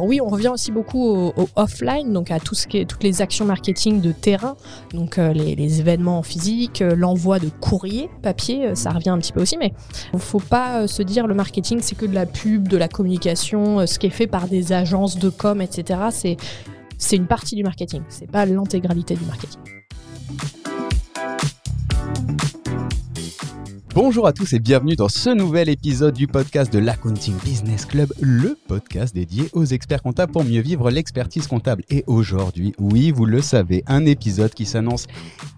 Alors oui, on revient aussi beaucoup au, offline, donc à tout ce toutes les actions marketing de terrain, donc euh, les, événements physiques, euh, l'envoi de courrier papier, ça revient un petit peu aussi, mais il ne faut pas se dire le marketing c'est que de la pub, de la communication, ce qui est fait par des agences de com, etc. C'est c'est une partie du marketing, c'est pas l'intégralité du marketing. Bonjour à tous et bienvenue dans ce nouvel épisode du podcast de l'Accounting Business Club, le podcast dédié aux experts comptables pour mieux vivre l'expertise comptable. Et aujourd'hui, oui, vous le savez, un épisode qui s'annonce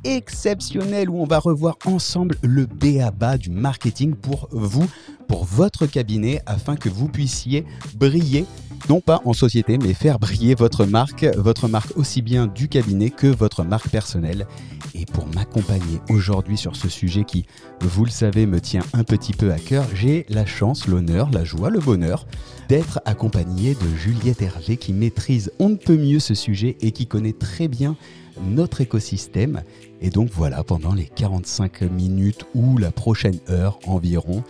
exceptionnel où on va revoir ensemble le BABA du marketing pour vous, pour votre cabinet, afin que vous puissiez briller non pas en société, mais faire briller votre marque, votre marque aussi bien du cabinet que votre marque personnelle. Et pour m'accompagner aujourd'hui sur ce sujet qui, vous le savez, me tient un petit peu à cœur, j'ai la chance, l'honneur, la joie, le bonheur d'être accompagné de Juliette Hervé qui maîtrise on ne peut mieux ce sujet et qui connaît très bien notre écosystème. Et donc voilà, pendant les 45 minutes ou la prochaine heure environ,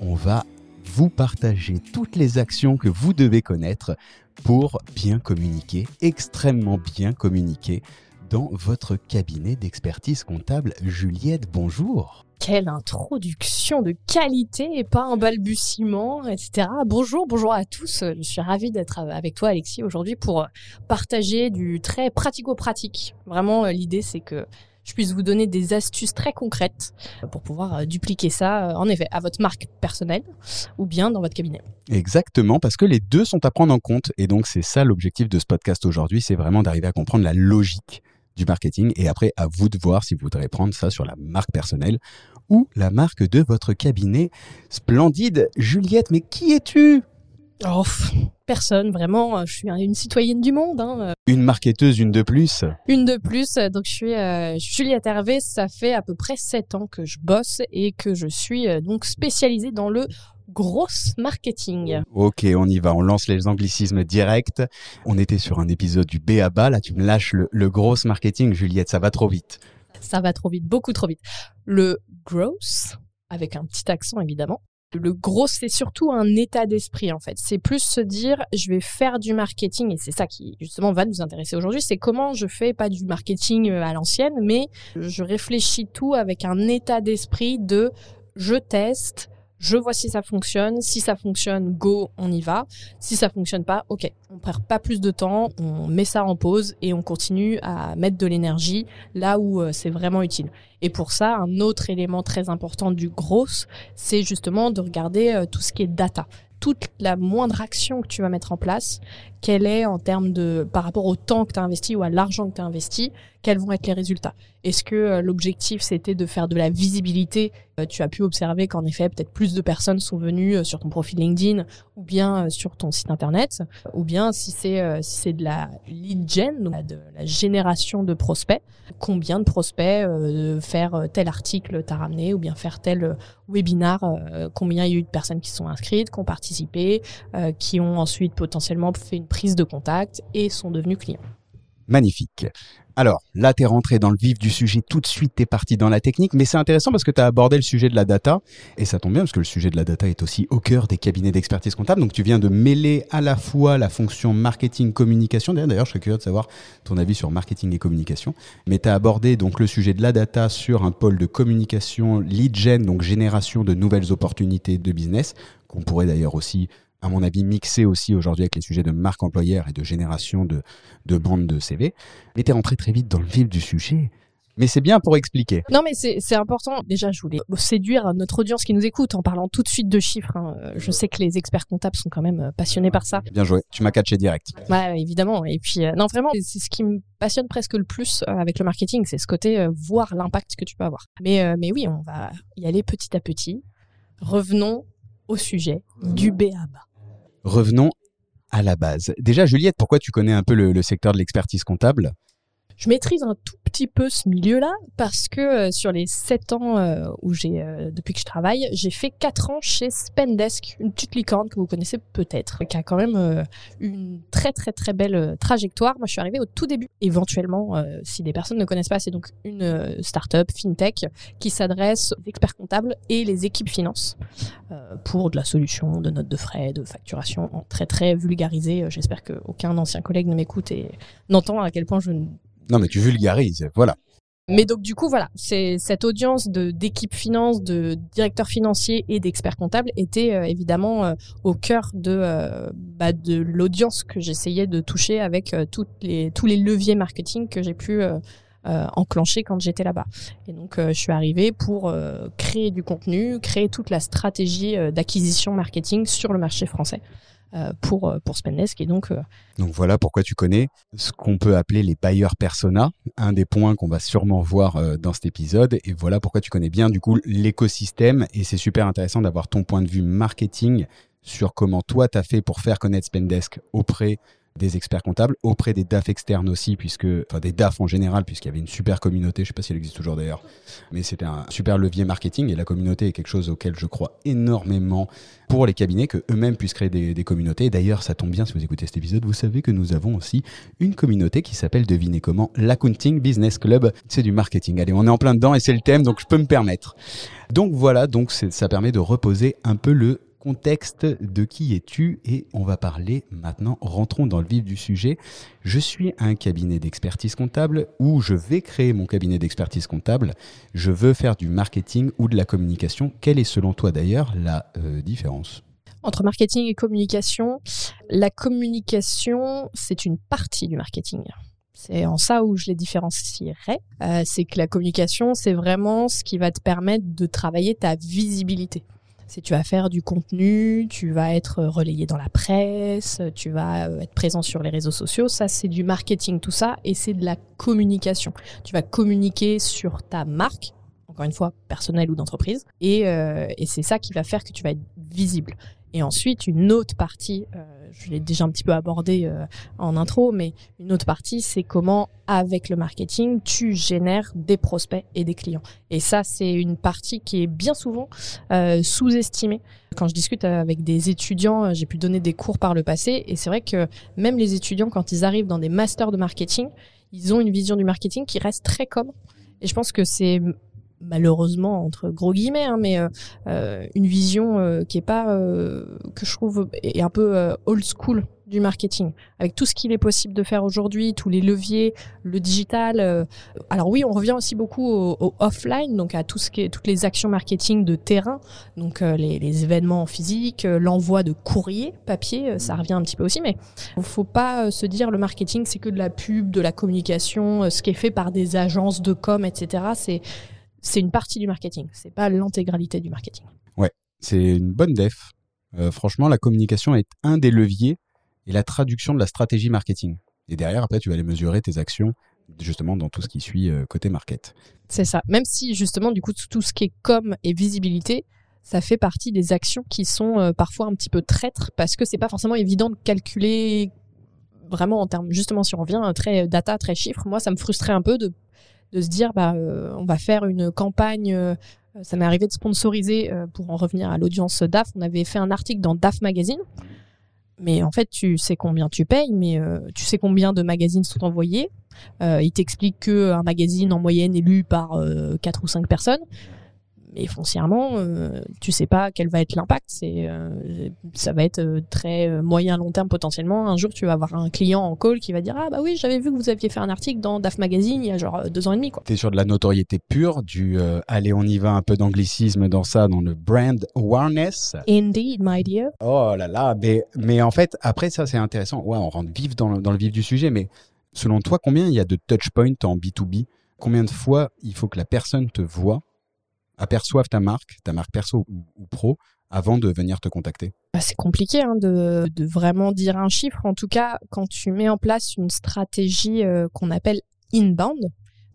on va vous partager toutes les actions que vous devez connaître pour bien communiquer, extrêmement bien communiquer dans votre cabinet d'expertise comptable. Juliette, bonjour. Quelle introduction de qualité et pas un balbutiement, etc. Bonjour, bonjour à tous. Je suis ravie d'être avec toi, Alexis, aujourd'hui pour partager du très pratico-pratique. Vraiment, l'idée, c'est que je puisse vous donner des astuces très concrètes pour pouvoir euh, dupliquer ça, euh, en effet, à votre marque personnelle ou bien dans votre cabinet. Exactement, parce que les deux sont à prendre en compte. Et donc, c'est ça l'objectif de ce podcast aujourd'hui, c'est vraiment d'arriver à comprendre la logique du marketing. Et après, à vous de voir si vous voudrez prendre ça sur la marque personnelle ou la marque de votre cabinet. Splendide. Juliette, mais qui es-tu? Oh, personne, vraiment. Je suis une citoyenne du monde. Hein. Euh. Une marketeuse, une de plus. Une de plus. Donc je suis euh, Juliette Hervé. Ça fait à peu près sept ans que je bosse et que je suis euh, donc spécialisée dans le gros marketing. Ok, on y va. On lance les anglicismes directs. On était sur un épisode du BABA. Là, tu me lâches le, le gros marketing, Juliette. Ça va trop vite. Ça va trop vite, beaucoup trop vite. Le gross, avec un petit accent évidemment, le gros, c'est surtout un état d'esprit en fait. C'est plus se dire, je vais faire du marketing et c'est ça qui justement va nous intéresser aujourd'hui. C'est comment je fais pas du marketing euh, à l'ancienne, mais je réfléchis tout avec un état d'esprit de je teste, je vois si ça fonctionne. Si ça fonctionne, go, on y va. Si ça fonctionne pas, ok, on perd pas plus de temps, on met ça en pause et on continue à mettre de l'énergie là où euh, c'est vraiment utile. Et pour ça, un autre élément très important du gros, c'est justement de regarder euh, tout ce qui est data toute la moindre action que tu vas mettre en place, quelle est en termes de par rapport au temps que tu as investi ou à l'argent que tu as investi, quels vont être les résultats? Est-ce que euh, l'objectif c'était de faire de la visibilité? Euh, Tu as pu observer qu'en effet peut-être plus de personnes sont venues euh, sur ton profil LinkedIn ou bien sur ton site internet, ou bien si c'est si c'est de la lead gen, de la génération de prospects, combien de prospects faire tel article t'as ramené ou bien faire tel webinar, combien il y a eu de personnes qui sont inscrites, qui ont participé, qui ont ensuite potentiellement fait une prise de contact et sont devenus clients. Magnifique. Alors, là, tu es rentré dans le vif du sujet, tout de suite, tu es parti dans la technique, mais c'est intéressant parce que tu as abordé le sujet de la data, et ça tombe bien parce que le sujet de la data est aussi au cœur des cabinets d'expertise comptable, donc tu viens de mêler à la fois la fonction marketing-communication, d'ailleurs, je serais curieux de savoir ton avis sur marketing et communication, mais tu as abordé donc le sujet de la data sur un pôle de communication lead gen, donc génération de nouvelles opportunités de business, qu'on pourrait d'ailleurs aussi à mon avis, mixé aussi aujourd'hui avec les sujets de marque employeur et de génération de, de bandes de CV. Es rentré très vite dans le vif du sujet. Mais c'est bien pour expliquer. Non, mais c'est important. Déjà, je voulais séduire notre audience qui nous écoute en parlant tout de suite de chiffres. Hein. Je sais que les experts comptables sont quand même euh, passionnés par ça. Bien joué. Tu m'as catché direct. Ouais, évidemment. Et puis, euh, non, vraiment, c'est ce qui me passionne presque le plus euh, avec le marketing, c'est ce côté voir l'impact que tu peux avoir. Mais, mais oui, on va y aller petit à petit. Revenons au sujet du BABA. Revenons à la base. Déjà, Juliette, pourquoi tu connais un peu le, secteur de l'expertise comptable? Je maîtrise un tout petit peu ce milieu-là parce que euh, sur les sept ans euh, où j'ai euh, depuis que je travaille, j'ai fait quatre ans chez Spendesk, une petite licorne que vous connaissez peut-être, qui a quand même une très très très belle trajectoire. Moi, je suis arrivée au tout début. Éventuellement, si des personnes ne connaissent pas, c'est donc une start-up fintech qui s'adresse aux experts comptables et les équipes finance pour de la solution de notes de frais, de facturation en très très vulgarisé. J'espère qu'aucun ancien collègue ne m'écoute et n'entend à quel point je ne non, mais tu vulgarises, voilà. Mais donc du coup voilà, c'est cette audience de d'équipe finance, de directeurs financiers et d'experts comptables était euh, évidemment euh, au cœur de euh, bah, de l'audience que j'essayais de toucher avec les tous les leviers marketing que j'ai pu enclencher quand j'étais là-bas. Et donc je suis arrivée pour créer du contenu, créer toute la stratégie d'acquisition marketing sur le marché français. Euh, pour, euh, Spendesk. Euh, donc voilà pourquoi tu connais ce qu'on peut appeler les buyers persona, un des points qu'on va sûrement voir dans cet épisode. Et voilà pourquoi tu connais bien du coup l'écosystème. Et c'est super intéressant d'avoir ton point de vue marketing sur comment toi tu as fait pour faire connaître Spendesk auprès des experts comptables, auprès des DAF externes aussi, puisque, enfin des DAF en général, puisqu'il y avait une super communauté, je ne sais pas si elle existe toujours d'ailleurs, mais c'était un super levier marketing et la communauté est quelque chose auquel je crois énormément pour les cabinets, que eux-mêmes puissent créer des, communautés. D'ailleurs, ça tombe bien si vous écoutez cet épisode, vous savez que nous avons aussi une communauté qui s'appelle, devinez comment, l'Accounting Business Club. C'est du marketing. Allez, on est en plein dedans et c'est le thème, donc je peux me permettre. Donc voilà, donc ça permet de reposer un peu le contexte de qui es-tu et on va parler maintenant, rentrons dans le vif du sujet. Je suis un cabinet d'expertise comptable où je vais créer mon cabinet d'expertise comptable. Je veux faire du marketing ou de la communication. Quelle est selon toi d'ailleurs la euh, différence? Entre marketing et communication, la communication, c'est une partie du marketing. C'est en ça où je les différencierais. Euh, c'est que la communication, c'est vraiment ce qui va te permettre de travailler ta visibilité c'est tu vas faire du contenu, tu vas être relayé dans la presse, tu vas euh, être présent sur les réseaux sociaux. Ça, c'est du marketing, tout ça, et c'est de la communication. Tu vas communiquer sur ta marque, encore une fois, personnelle ou d'entreprise, et, euh, et c'est ça qui va faire que tu vas être visible. Et ensuite, une autre partie, euh, je l'ai déjà un petit peu abordé euh, en intro, mais une autre partie, c'est comment, avec le marketing, tu génères des prospects et des clients. Et ça, c'est une partie qui est bien souvent euh, sous-estimée. Quand je discute avec des étudiants, j'ai pu donner des cours par le passé, et c'est vrai que même les étudiants, quand ils arrivent dans des masters de marketing, ils ont une vision du marketing qui reste très comme. Et je pense que c'est malheureusement entre gros guillemets, hein, mais euh, euh, une vision euh, qui est pas que je trouve est un peu old school du marketing, avec tout ce qu'il est possible de faire aujourd'hui, tous les leviers, le digital. alors oui, on revient aussi beaucoup au, offline, donc à tout ce qui est toutes les actions marketing de terrain, donc les, les, événements physiques, l'envoi de courrier papier, ça revient un petit peu aussi, mais faut pas se dire le marketing c'est que de la pub, de la communication, ce qui est fait par des agences de com, etc. C'est c'est une partie du marketing, c'est pas l'intégralité du marketing. Ouais, c'est une bonne def. Euh, franchement, la communication est un des leviers et la traduction de la stratégie marketing. Et derrière, après, tu vas aller mesurer tes actions justement dans tout ce qui suit euh, côté market. C'est ça. Même si justement, du coup, tout ce qui est com et visibilité, ça fait partie des actions qui sont euh, parfois un petit peu traîtres parce que c'est pas forcément évident de calculer vraiment en termes, justement, si on revient très data, très chiffres, moi, ça me frustrait un peu de de se dire bah euh, on va faire une campagne euh, ça m'est arrivé de sponsoriser euh, pour en revenir à l'audience DAF on avait fait un article dans DAF magazine. Mais en fait tu sais combien tu payes mais tu sais combien de magazines sont envoyés. Il t'explique que un magazine en moyenne est lu par 4 ou 5 personnes mais foncièrement, euh, tu sais pas quel va être l'impact. C'est, euh, ça va être euh, très moyen long terme potentiellement. Un jour, tu vas avoir un client en call qui va dire ah bah oui, j'avais vu que vous aviez fait un article dans DAF Magazine il y a genre deux ans et demi quoi. T'es sur de la notoriété pure, du allez on y va un peu d'anglicisme dans ça, dans le brand awareness. Indeed, my dear. Oh là là, mais mais en fait après ça c'est intéressant. Ouais, on rentre vif dans le, dans le vif du sujet, mais selon toi, combien il y a de touch points en B2B Combien de fois il faut que la personne te voit aperçoivent ta marque, ta marque perso ou, pro, avant de venir te contacter bah, C'est compliqué hein, de, vraiment dire un chiffre. En tout cas, quand tu mets en place une stratégie euh, qu'on appelle inbound,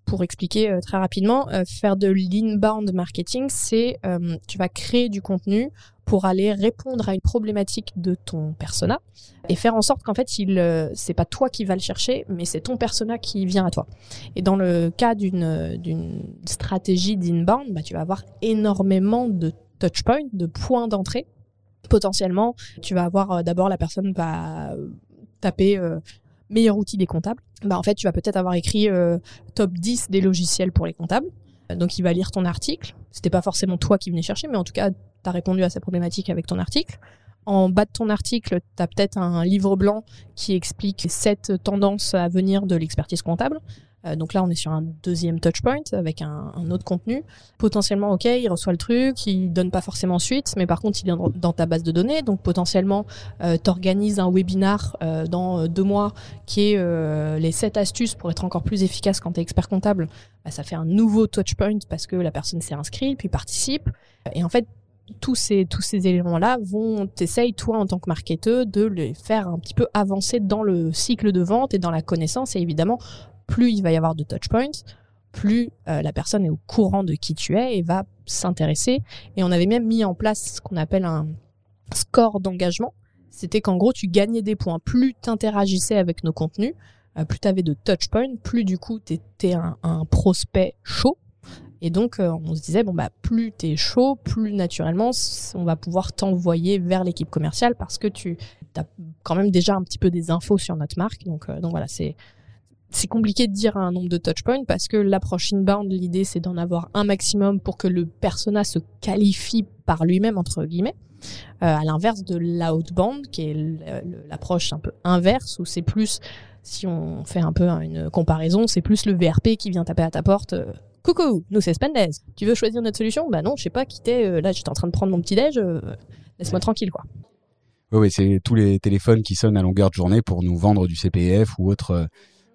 pour expliquer euh, très rapidement, euh, faire de l'inbound marketing, c'est tu vas créer du contenu pour aller répondre à une problématique de ton persona et faire en sorte qu'en fait, il c'est pas toi qui vas le chercher, mais c'est ton persona qui vient à toi. Et dans le cas d'une stratégie d'inbound, bah, tu vas avoir énormément de touchpoints, de points d'entrée. Potentiellement, tu vas avoir d'abord la personne va taper meilleur outil des comptables, bah en fait tu vas peut-être avoir écrit euh, top 10 des logiciels pour les comptables. Donc il va lire ton article. C'était pas forcément toi qui venais chercher, mais en tout cas, tu as répondu à sa problématique avec ton article. En bas de ton article, tu as peut-être un livre blanc qui explique sept tendances à venir de l'expertise comptable. Euh, donc là, on est sur un deuxième touchpoint avec un, autre contenu. Potentiellement, ok, il reçoit le truc, il donne pas forcément suite, mais par contre, il est dans ta base de données. Donc potentiellement, euh, tu organises un webinar euh, dans deux mois qui est les sept astuces pour être encore plus efficace quand tu es expert comptable. Bah, ça fait un nouveau touchpoint parce que la personne s'est inscrite, puis participe. Et en fait, tous ces, éléments-là vont, t'essayes, toi, en tant que marketeur, de les faire un petit peu avancer dans le cycle de vente et dans la connaissance et évidemment plus il va y avoir de touch points, plus euh, la personne est au courant de qui tu es et va s'intéresser. Et on avait même mis en place ce qu'on appelle un score d'engagement. C'était qu'en gros, tu gagnais des points. Plus tu interagissais avec nos contenus, euh, plus tu avais de touch points, plus du coup tu étais un, prospect chaud. Et donc, euh, on se disait, bon, bah, plus tu es chaud, plus naturellement, on va pouvoir t'envoyer vers l'équipe commerciale parce que tu as quand même déjà un petit peu des infos sur notre marque. Donc, donc voilà, c'est c'est compliqué de dire un nombre de touchpoints parce que l'approche inbound, l'idée c'est d'en avoir un maximum pour que le persona se qualifie par lui-même entre guillemets. Euh, à l'inverse de l'outbound, qui est l'approche un peu inverse où c'est plus, si on fait un peu une comparaison, c'est plus le VRP qui vient taper à ta porte. Euh, Coucou, nous c'est Spendez. Tu veux choisir notre solution? Bah non, je sais pas, quitter. Euh, là, j'étais en train de prendre mon petit déj. Laisse-moi tranquille, quoi. Oui, oui c'est tous les téléphones qui sonnent à longueur de journée pour nous vendre du CPF ou autre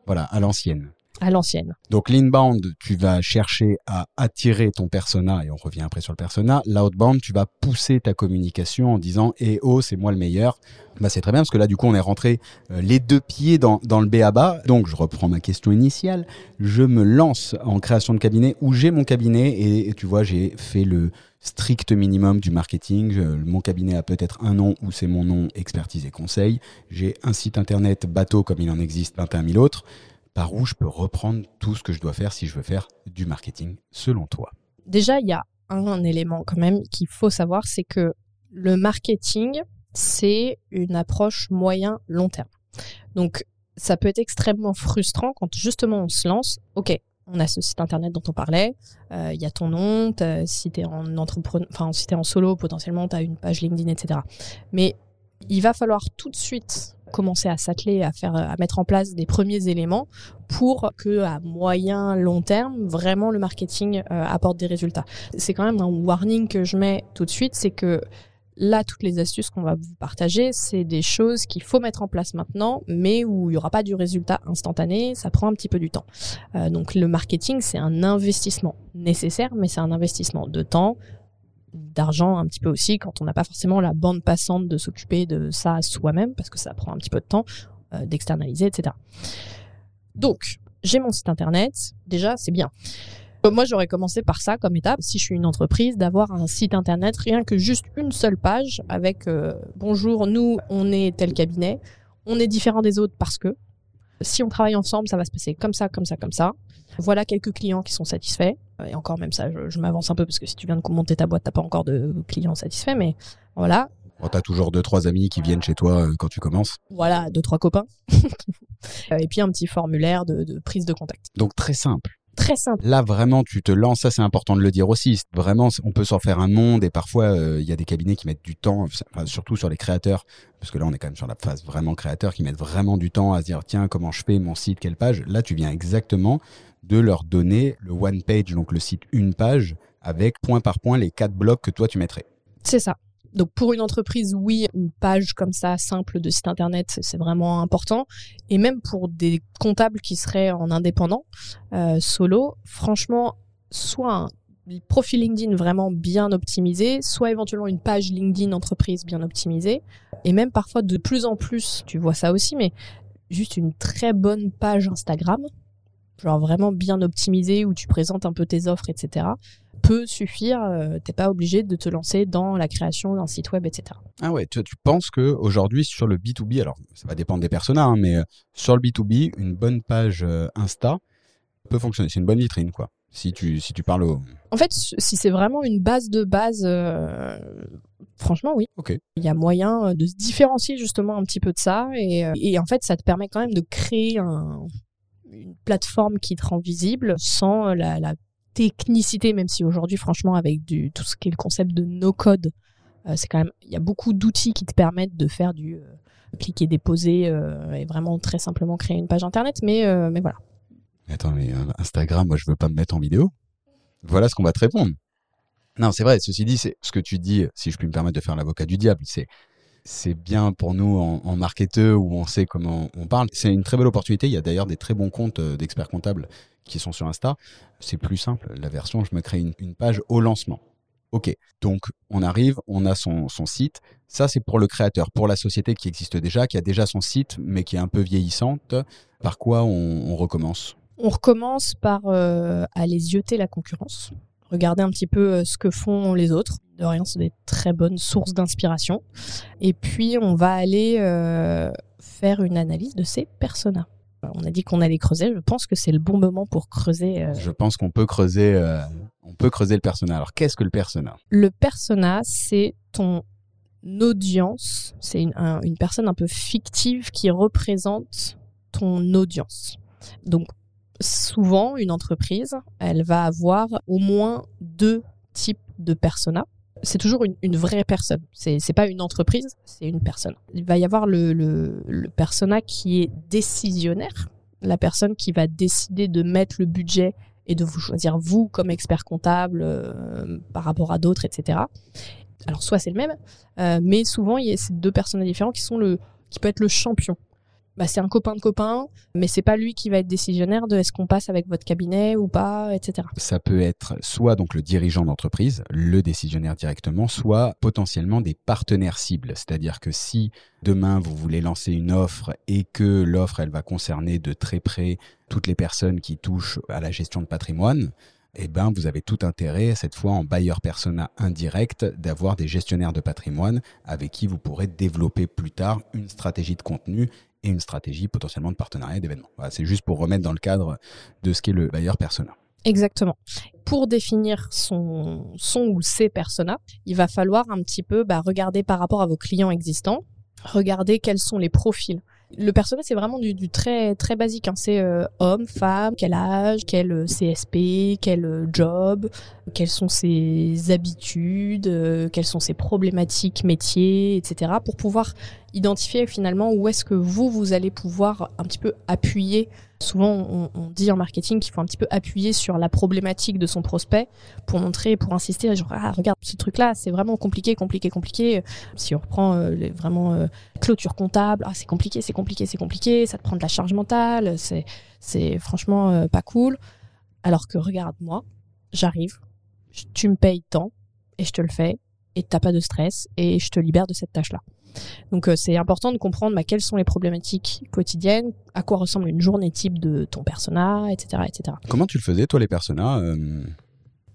voilà, à l'ancienne. À l'ancienne. Donc l'inbound, tu vas chercher à attirer ton persona, et on revient après sur le persona. L'outbound, tu vas pousser ta communication en disant Eh oh, c'est moi le meilleur. Bah, c'est très bien parce que là, du coup, on est rentré euh, les deux pieds dans, dans le BABA. Donc, je reprends ma question initiale. Je me lance en création de cabinet où j'ai mon cabinet et, tu vois, j'ai fait le strict minimum du marketing. mon cabinet a peut-être un nom où c'est mon nom expertise et conseil. J'ai un site internet bateau comme il en existe 21 000 autres. Par où je peux reprendre tout ce que je dois faire si je veux faire du marketing selon toi Déjà, il y a un élément quand même qu'il faut savoir, c'est que le marketing, c'est une approche moyen-long terme. Donc, ça peut être extrêmement frustrant quand justement on se lance. Ok, on a ce site internet dont on parlait, euh, il y a ton nom, si tu es en si es en solo, potentiellement tu as une page LinkedIn, etc. Mais il va falloir tout de suite commencer à s'atteler à faire à mettre en place des premiers éléments pour que à moyen long terme vraiment le marketing euh, apporte des résultats. C'est quand même un warning que je mets tout de suite, c'est que Là, toutes les astuces qu'on va vous partager, c'est des choses qu'il faut mettre en place maintenant, mais où il n'y aura pas du résultat instantané, ça prend un petit peu du temps. Euh, donc le marketing, c'est un investissement nécessaire, mais c'est un investissement de temps, d'argent un petit peu aussi, quand on n'a pas forcément la bande passante de s'occuper de ça soi-même, parce que ça prend un petit peu de temps euh, d'externaliser, etc. Donc, j'ai mon site internet, déjà, c'est bien. Moi, j'aurais commencé par ça comme étape, si je suis une entreprise, d'avoir un site internet, rien que juste une seule page avec euh, bonjour, nous, on est tel cabinet, on est différent des autres parce que si on travaille ensemble, ça va se passer comme ça, comme ça, comme ça. Voilà quelques clients qui sont satisfaits. Et encore même ça, je, m'avance un peu parce que si tu viens de monter ta boîte, t'as pas encore de clients satisfaits, mais voilà. Tu t'as toujours deux trois amis qui viennent chez toi euh, quand tu commences. Voilà, deux trois copains. et puis un petit formulaire de prise de contact. Donc très simple très simple. Là, vraiment, tu te lances. Ça, c'est important de le dire aussi. Vraiment, on peut s'en faire un monde et parfois, euh, il y a des cabinets qui mettent du temps, surtout sur les créateurs, parce que là, on est quand même sur la phase vraiment créateur, qui mettent vraiment du temps à se dire, tiens, comment je fais mon site, quelle page? Là, tu viens exactement de leur donner le one page, donc le site une page, avec point par point les quatre blocs que toi, tu mettrais. C'est ça. Donc pour une entreprise, oui, une page comme ça simple de site internet, c'est vraiment important. Et même pour des comptables qui seraient en indépendant, euh, solo, franchement, soit un profil LinkedIn vraiment bien optimisé, soit éventuellement une page LinkedIn entreprise bien optimisée, et même parfois de plus en plus, tu vois ça aussi, mais juste une très bonne page Instagram genre vraiment bien optimisé où tu présentes un peu tes offres, etc., peut suffire. Euh, T'es pas obligé de te lancer dans la création d'un site web, etc. Ah ouais, tu, tu penses que aujourd'hui sur le B2B, alors ça va dépendre des personas, hein, mais euh, sur le B2B, une bonne page euh, Insta peut fonctionner. C'est une bonne vitrine, quoi. Si tu, si tu parles au... En fait, si c'est vraiment une base de base, euh, franchement, oui. Ok. Il y a moyen de se différencier justement un petit peu de ça. Et, et en fait, ça te permet quand même de créer un- une plateforme qui te rend visible sans la, la technicité, même si aujourd'hui, franchement, avec du, tout ce qui est le concept de no-code, euh, c'est quand même, il y a beaucoup d'outils qui te permettent de faire du euh, cliquer, déposer euh, et vraiment très simplement créer une page internet. Mais, euh, mais voilà. Attends, mais euh, Instagram, moi, je veux pas me mettre en vidéo. Voilà ce qu'on va te répondre. Non, c'est vrai. Ceci dit, c'est ce que tu dis, si je puis me permettre de faire l'avocat du diable, c'est c'est bien pour nous en, en où on sait comment on parle. C'est une très belle opportunité. Il y a d'ailleurs des très bons comptes euh, d'experts comptables qui sont sur Insta. C'est plus simple. La version, je me crée une, page au lancement. Ok, donc on arrive, on a son, site. Ça, c'est pour le créateur, pour la société qui existe déjà, qui a déjà son site, mais qui est un peu vieillissante. Par quoi on, on recommence? On recommence par euh, aller zioter la concurrence, regarder un petit peu euh, ce que font les autres. De rien, c'est des très bonnes sources d'inspiration. Et puis, on va aller euh, faire une analyse de ces personas. On a dit qu'on allait creuser. Je pense que c'est le bon moment pour creuser. euh. Je pense qu'on peut creuser, euh, on peut creuser le persona. Alors, qu'est-ce que le persona? Le persona, c'est ton audience. C'est une, un- une personne un peu fictive qui représente ton audience. Donc, souvent, une entreprise, elle va avoir au moins deux types de personas. C'est toujours une, vraie personne. C'est c'est pas une entreprise, c'est une personne. Il va y avoir le, persona qui est décisionnaire, la personne qui va décider de mettre le budget et de vous choisir vous comme expert comptable euh, par rapport à d'autres, etc. Alors soit c'est le même, euh, mais souvent il y a ces deux personnages différents qui sont le, qui peut être le champion. Bah, c'est un copain de copain, mais c'est pas lui qui va être décisionnaire de est-ce qu'on passe avec votre cabinet ou pas, etc. Ça peut être soit donc le dirigeant d'entreprise, le décisionnaire directement, soit potentiellement des partenaires cibles. C'est-à-dire que si demain vous voulez lancer une offre et que l'offre elle va concerner de très près toutes les personnes qui touchent à la gestion de patrimoine, eh ben, vous avez tout intérêt, cette fois en buyer persona indirect, d'avoir des gestionnaires de patrimoine avec qui vous pourrez développer plus tard une stratégie de contenu et une stratégie potentiellement de partenariat et d'événements. Voilà, c'est juste pour remettre dans le cadre de ce qu'est le buyer persona. Exactement. Pour définir son, son ou ses personas, il va falloir un petit peu bah, regarder par rapport à vos clients existants, regarder quels sont les profils. Le persona, c'est vraiment du, très très basique. hein. C'est euh, homme, femme, quel âge, quel euh, CSP, quel euh, job, quelles sont ses habitudes, euh, quelles sont ses problématiques métiers, etc. Pour pouvoir identifier finalement où est-ce que vous, vous allez pouvoir un petit peu appuyer. Souvent, on, on dit en marketing qu'il faut un petit peu appuyer sur la problématique de son prospect pour montrer, pour insister, genre, ah, regarde, ce truc-là, c'est vraiment compliqué, compliqué, compliqué. Si on reprend euh, les, vraiment euh, clôture comptable, ah, c'est compliqué, c'est compliqué, c'est compliqué, ça te prend de la charge mentale, c'est, c'est franchement euh, pas cool. Alors que regarde, moi, j'arrive, tu me payes tant et je te le fais et t'as pas de stress et je te libère de cette tâche-là. Donc euh, c'est important de comprendre bah, quelles sont les problématiques quotidiennes, à quoi ressemble une journée type de ton persona, etc. etc. Comment tu le faisais, toi, les personas euh,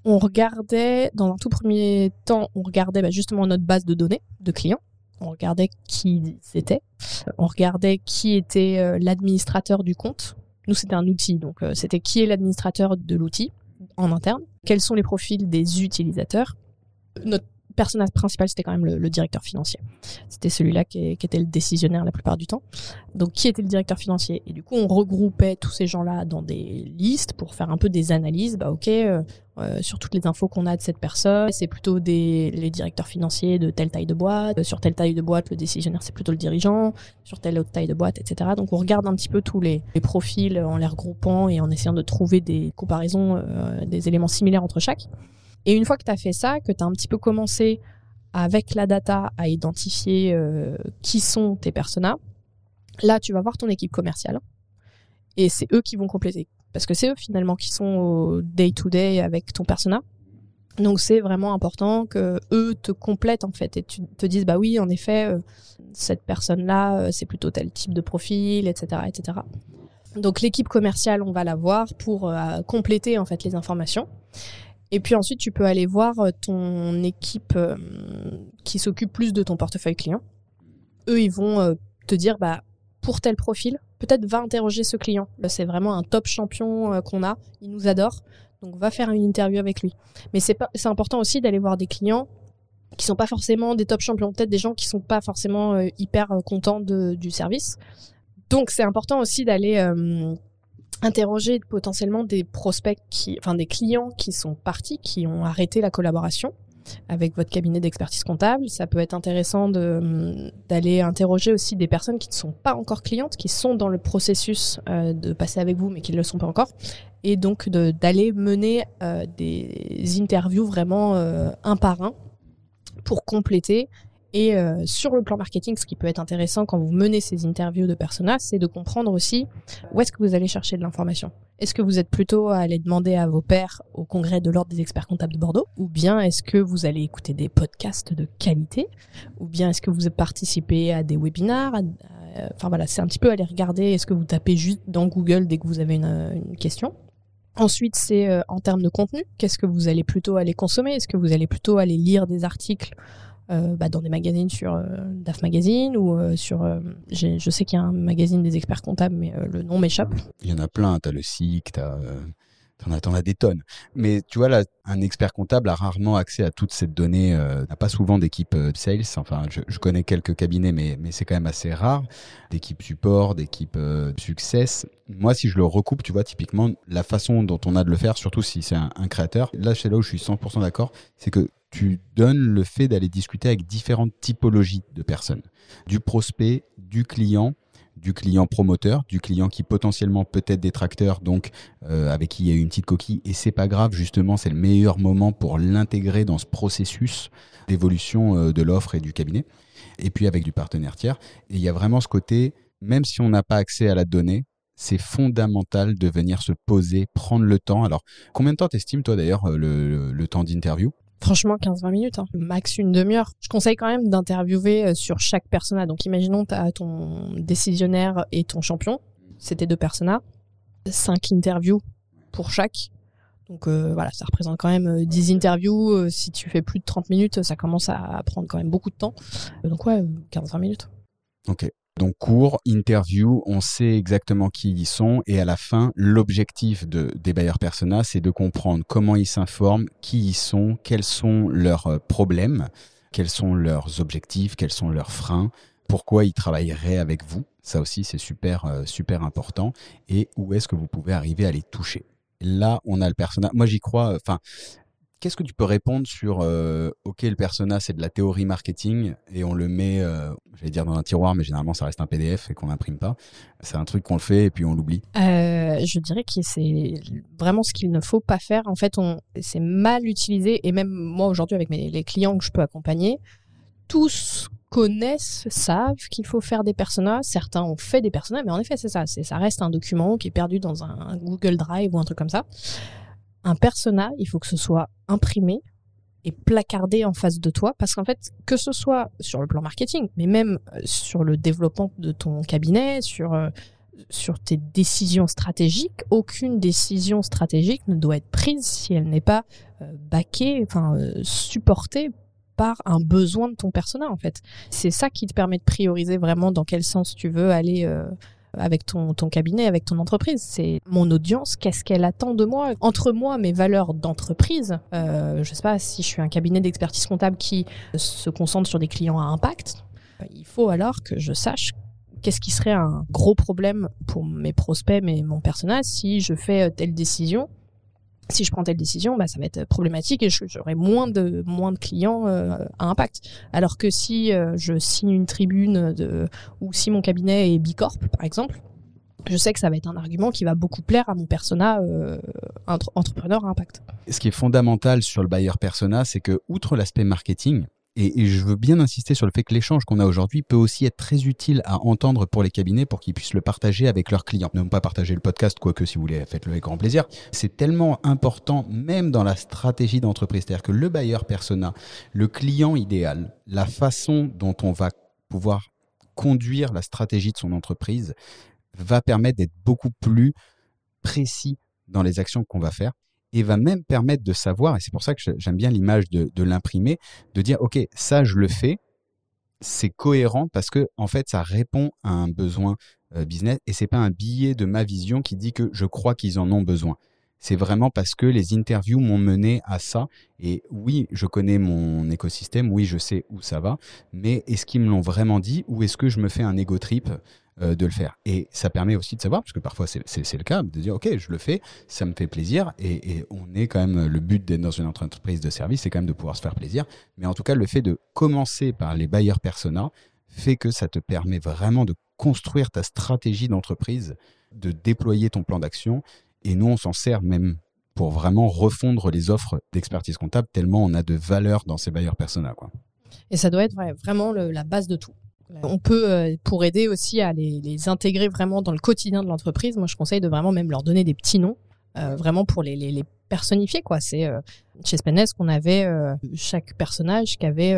On regardait, dans un tout premier temps, on regardait bah, justement notre base de données de clients. On regardait qui c'était. On regardait qui était euh, l'administrateur du compte. Nous, c'était un outil, donc c'était qui est l'administrateur de l'outil en interne. Quels sont les profils des utilisateurs? Notre personnage principal, c'était quand même le, directeur financier. C'était celui-là qui, était le décisionnaire la plupart du temps. Donc, qui était le directeur financier? Et du coup, on regroupait tous ces gens-là dans des listes pour faire un peu des analyses. Bah, ok, euh, euh, sur toutes les infos qu'on a de cette personne. C'est plutôt des, les directeurs financiers de telle taille de boîte. Euh, Sur telle taille de boîte, le décisionnaire, c'est plutôt le dirigeant. Sur telle autre taille de boîte, etc. Donc on regarde un petit peu tous les, profils en les regroupant et en essayant de trouver des comparaisons, des éléments similaires entre chaque. Et une fois que tu as fait ça, que tu as un petit peu commencé avec la data à identifier euh, qui sont tes personas, là tu vas voir ton équipe commerciale et c'est eux qui vont compléter parce que c'est eux finalement qui sont au day to day avec ton persona. Donc c'est vraiment important que eux te complètent en fait et tu te dises bah oui en effet euh, cette personne là c'est plutôt tel type de profil etc etc. Donc l'équipe commerciale, on va la voir pour euh, compléter en fait les informations. Et puis ensuite, tu peux aller voir euh, ton équipe euh, qui s'occupe plus de ton portefeuille client. Eux, ils vont te dire, bah, pour tel profil, peut-être va interroger ce client. C'est vraiment un top champion qu'on a. Il nous adore. Donc va faire une interview avec lui. Mais c'est important aussi d'aller voir des clients qui sont pas forcément des top champions, peut-être des gens qui sont pas forcément hyper contents du service. Donc c'est important aussi d'aller euh, interroger potentiellement des prospects, qui, enfin des clients qui sont partis, qui ont arrêté la collaboration avec votre cabinet d'expertise comptable. Ça peut être intéressant d'aller interroger aussi des personnes qui ne sont pas encore clientes, qui sont dans le processus euh, de passer avec vous, mais qui ne le sont pas encore. Et donc d'aller mener euh, des interviews vraiment un par un pour compléter et euh, sur le plan marketing, ce qui peut être intéressant quand vous menez ces interviews de personas, c'est de comprendre aussi où est-ce que vous allez chercher de l'information. Est-ce que vous êtes plutôt à aller demander à vos pairs au congrès de l'ordre des experts comptables de Bordeaux Ou bien est-ce que vous allez écouter des podcasts de qualité Ou bien est-ce que vous participez à des webinars Enfin voilà, c'est un petit peu aller regarder, est-ce que vous tapez juste dans Google dès que vous avez une, une question Ensuite, c'est euh, en termes de contenu, qu'est-ce que vous allez plutôt aller consommer Est-ce que vous allez plutôt aller lire des articles euh, bah, dans des magazines sur euh, DAF Magazine ou euh, sur. je sais qu'il y a un magazine des experts comptables, mais le nom m'échappe. Il y en a plein. Tu as le SIC, tu as. T'en as, des tonnes. Mais tu vois, là, un expert comptable a rarement accès à toute cette donnée, n'a pas souvent d'équipe sales. Enfin, je, connais quelques cabinets, mais, mais c'est quand même assez rare. D'équipe support, d'équipe success. Moi, si je le recoupe, tu vois, typiquement, la façon dont on a de le faire, surtout si c'est un, un créateur, là, c'est là où je suis 100% d'accord, c'est que tu donnes le fait d'aller discuter avec différentes typologies de personnes. Du prospect, du client, du client promoteur, du client qui potentiellement peut être détracteur, donc euh, avec qui il y a une petite coquille, et c'est pas grave, justement, c'est le meilleur moment pour l'intégrer dans ce processus d'évolution euh, de l'offre et du cabinet, et puis avec du partenaire tiers. Et il y a vraiment ce côté, même si on n'a pas accès à la donnée, c'est fondamental de venir se poser, prendre le temps. Alors, combien de temps t'estimes, toi d'ailleurs, euh, le temps d'interview? Franchement, 15-20 minutes, hein. max une demi-heure. Je conseille quand même d'interviewer euh, sur chaque persona. Donc imaginons tu as ton décisionnaire et ton champion, c'était deux personas, 5 interviews pour chaque. Donc euh, voilà, ça représente quand même 10 euh, interviews. si tu fais plus de 30 minutes, ça commence à prendre quand même beaucoup de temps. donc ouais, 15-20 minutes. Ok. Donc cours, interview, on sait exactement qui ils sont et à la fin, l'objectif de, des bailleurs persona, c'est de comprendre comment ils s'informent, qui ils sont, quels sont leurs euh, problèmes, quels sont leurs objectifs, quels sont leurs freins, pourquoi ils travailleraient avec vous. Ça aussi, c'est super, euh, super important. Et où est-ce que vous pouvez arriver à les toucher. Là, on a le persona. Moi, j'y crois. Enfin, Qu'est-ce que tu peux répondre sur euh, OK, le persona, c'est de la théorie marketing et on le met, euh, j'allais dire dans un tiroir, mais généralement ça reste un PDF et qu'on n'imprime pas. C'est un truc qu'on le fait et puis on l'oublie. Euh, je dirais que c'est vraiment ce qu'il ne faut pas faire. En fait, on c'est mal utilisé et même moi aujourd'hui avec les clients que je peux accompagner, tous connaissent, savent qu'il faut faire des personas. Certains ont fait des personas, mais en effet, c'est ça. Ça reste un document qui est perdu dans un Google Drive ou un truc comme ça un persona, il faut que ce soit imprimé et placardé en face de toi. Parce qu'en fait que ce soit sur le plan marketing mais même euh, sur le développement de ton cabinet sur euh, sur tes décisions stratégiques aucune décision stratégique ne doit être prise si elle n'est pas euh, baquée enfin supportée par un besoin de ton persona en fait. C'est ça qui te permet de prioriser vraiment dans quel sens tu veux aller avec ton, cabinet, avec ton entreprise. C'est mon audience, qu'est-ce qu'elle attend de moi? Entre moi, mes valeurs d'entreprise, euh, je sais pas si je suis un cabinet d'expertise comptable qui se concentre sur des clients à impact, il faut alors que je sache qu'est-ce qui serait un gros problème pour mes prospects, mais mon personnel si je fais telle décision si je prends telle décision, bah, ça va être problématique et j'aurai moins de, moins de clients euh, à impact. Alors que si euh, je signe une tribune de, ou si mon cabinet est Bicorp, par exemple, je sais que ça va être un argument qui va beaucoup plaire à mon persona euh, entrepreneur à impact. Ce qui est fondamental sur le buyer persona, c'est que, outre l'aspect marketing, et, je veux bien insister sur le fait que l'échange qu'on a aujourd'hui peut aussi être très utile à entendre pour les cabinets pour qu'ils puissent le partager avec leurs clients. Ne pas partager le podcast, quoique si vous voulez, faites-le avec grand plaisir. C'est tellement important, même dans la stratégie d'entreprise. C'est-à-dire que le bailleur persona, le client idéal, la façon dont on va pouvoir conduire la stratégie de son entreprise, va permettre d'être beaucoup plus précis dans les actions qu'on va faire et va même permettre de savoir, et c'est pour ça que j'aime bien l'image de, l'imprimer, de dire, OK, ça, je le fais, c'est cohérent parce que, en fait, ça répond à un besoin euh, business et c'est pas un billet de ma vision qui dit que je crois qu'ils en ont besoin. C'est vraiment parce que les interviews m'ont mené à ça. Et oui, je connais mon écosystème, oui, je sais où ça va, mais est-ce qu'ils me l'ont vraiment dit ou est-ce que je me fais un ego trip euh, de le faire. Et ça permet aussi de savoir, parce que parfois c'est le cas, de dire, OK, je le fais, ça me fait plaisir, et, on est quand même, le but d'être dans une entreprise de service, c'est quand même de pouvoir se faire plaisir. Mais en tout cas, le fait de commencer par les bailleurs persona fait que ça te permet vraiment de construire ta stratégie d'entreprise, de déployer ton plan d'action. Et nous, on s'en sert même pour vraiment refondre les offres d'expertise comptable, tellement on a de valeur dans ces bailleurs persona. Quoi. Et ça doit être vraiment la base de tout. On peut, euh, pour aider aussi à les, intégrer vraiment dans le quotidien de l'entreprise, moi je conseille de vraiment même leur donner des petits noms, euh, vraiment pour les, personnifier. quoi. C'est euh, chez Spenesque qu'on avait chaque personnage qui avait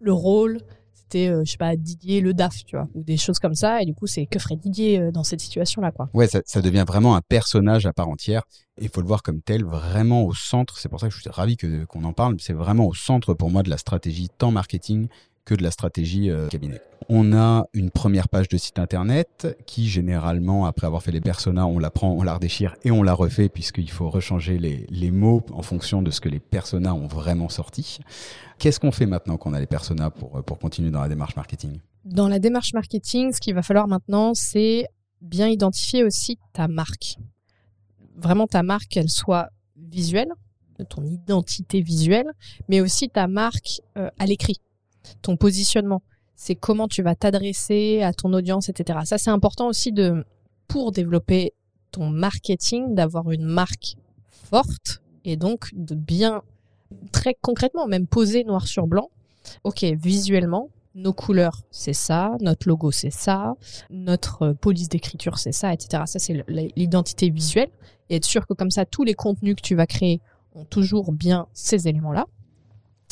le rôle, c'était, je sais pas, Didier le DAF, tu vois, ou des choses comme ça. Et du coup, c'est que ferait Didier dans cette situation-là, quoi. Ouais, ça, devient vraiment un personnage à part entière. Il faut le voir comme tel, vraiment au centre. C'est pour ça que je suis ravi que, qu'on en parle. C'est vraiment au centre pour moi de la stratégie tant marketing que de la stratégie euh, cabinet. On a une première page de site internet qui généralement, après avoir fait les personas, on la prend, on la redéchire et on la refait puisqu'il faut rechanger les, les, mots en fonction de ce que les personas ont vraiment sorti. Qu'est-ce qu'on fait maintenant qu'on a les personas pour, pour continuer dans la démarche marketing? Dans la démarche marketing, ce qu'il va falloir maintenant, c'est bien identifier aussi ta marque. Vraiment ta marque, qu'elle soit visuelle, ton identité visuelle, mais aussi ta marque euh, à l'écrit ton positionnement. C'est comment tu vas t'adresser à ton audience, etc. Ça, c'est important aussi de, pour développer ton marketing, d'avoir une marque forte et donc de bien, très concrètement, même poser noir sur blanc. Ok, visuellement, nos couleurs, c'est ça, notre logo, c'est ça, notre police d'écriture, c'est ça, etc. Ça, c'est l'identité visuelle. Et être sûr que comme ça, tous les contenus que tu vas créer ont toujours bien ces éléments-là.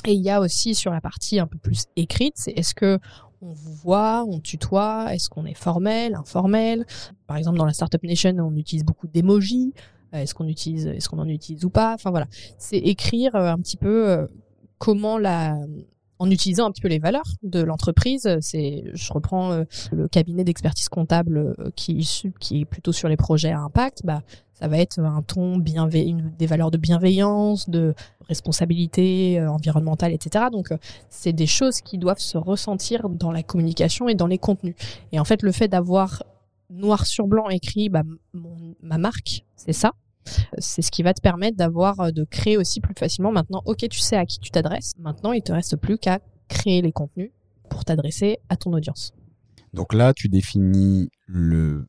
Et il y a aussi sur la partie un peu plus écrite, c'est est-ce que on vous voit, on tutoie, est-ce qu'on est formel, informel? Par exemple, dans la Startup Nation, on utilise beaucoup d'émojis. Euh, est-ce qu'on utilise, est-ce qu'on en utilise ou pas? Enfin voilà, c'est écrire euh, un petit peu euh, comment la, en utilisant un petit peu les valeurs de l'entreprise. C'est, je reprends le cabinet d'expertise comptable qui, qui est plutôt sur les projets à impact. Bah, ça va être un ton bienveillant, des valeurs de bienveillance, de responsabilité euh, environnementale, etc. Donc, euh, c'est des choses qui doivent se ressentir dans la communication et dans les contenus. Et en fait, le fait d'avoir noir sur blanc écrit bah, ma marque, c'est ça. C'est ce qui va te permettre d'avoir, euh, de créer aussi plus facilement. Maintenant, ok, tu sais à qui tu t'adresses. Maintenant, il te reste plus qu'à créer les contenus pour t'adresser à ton audience. Donc là, tu définis le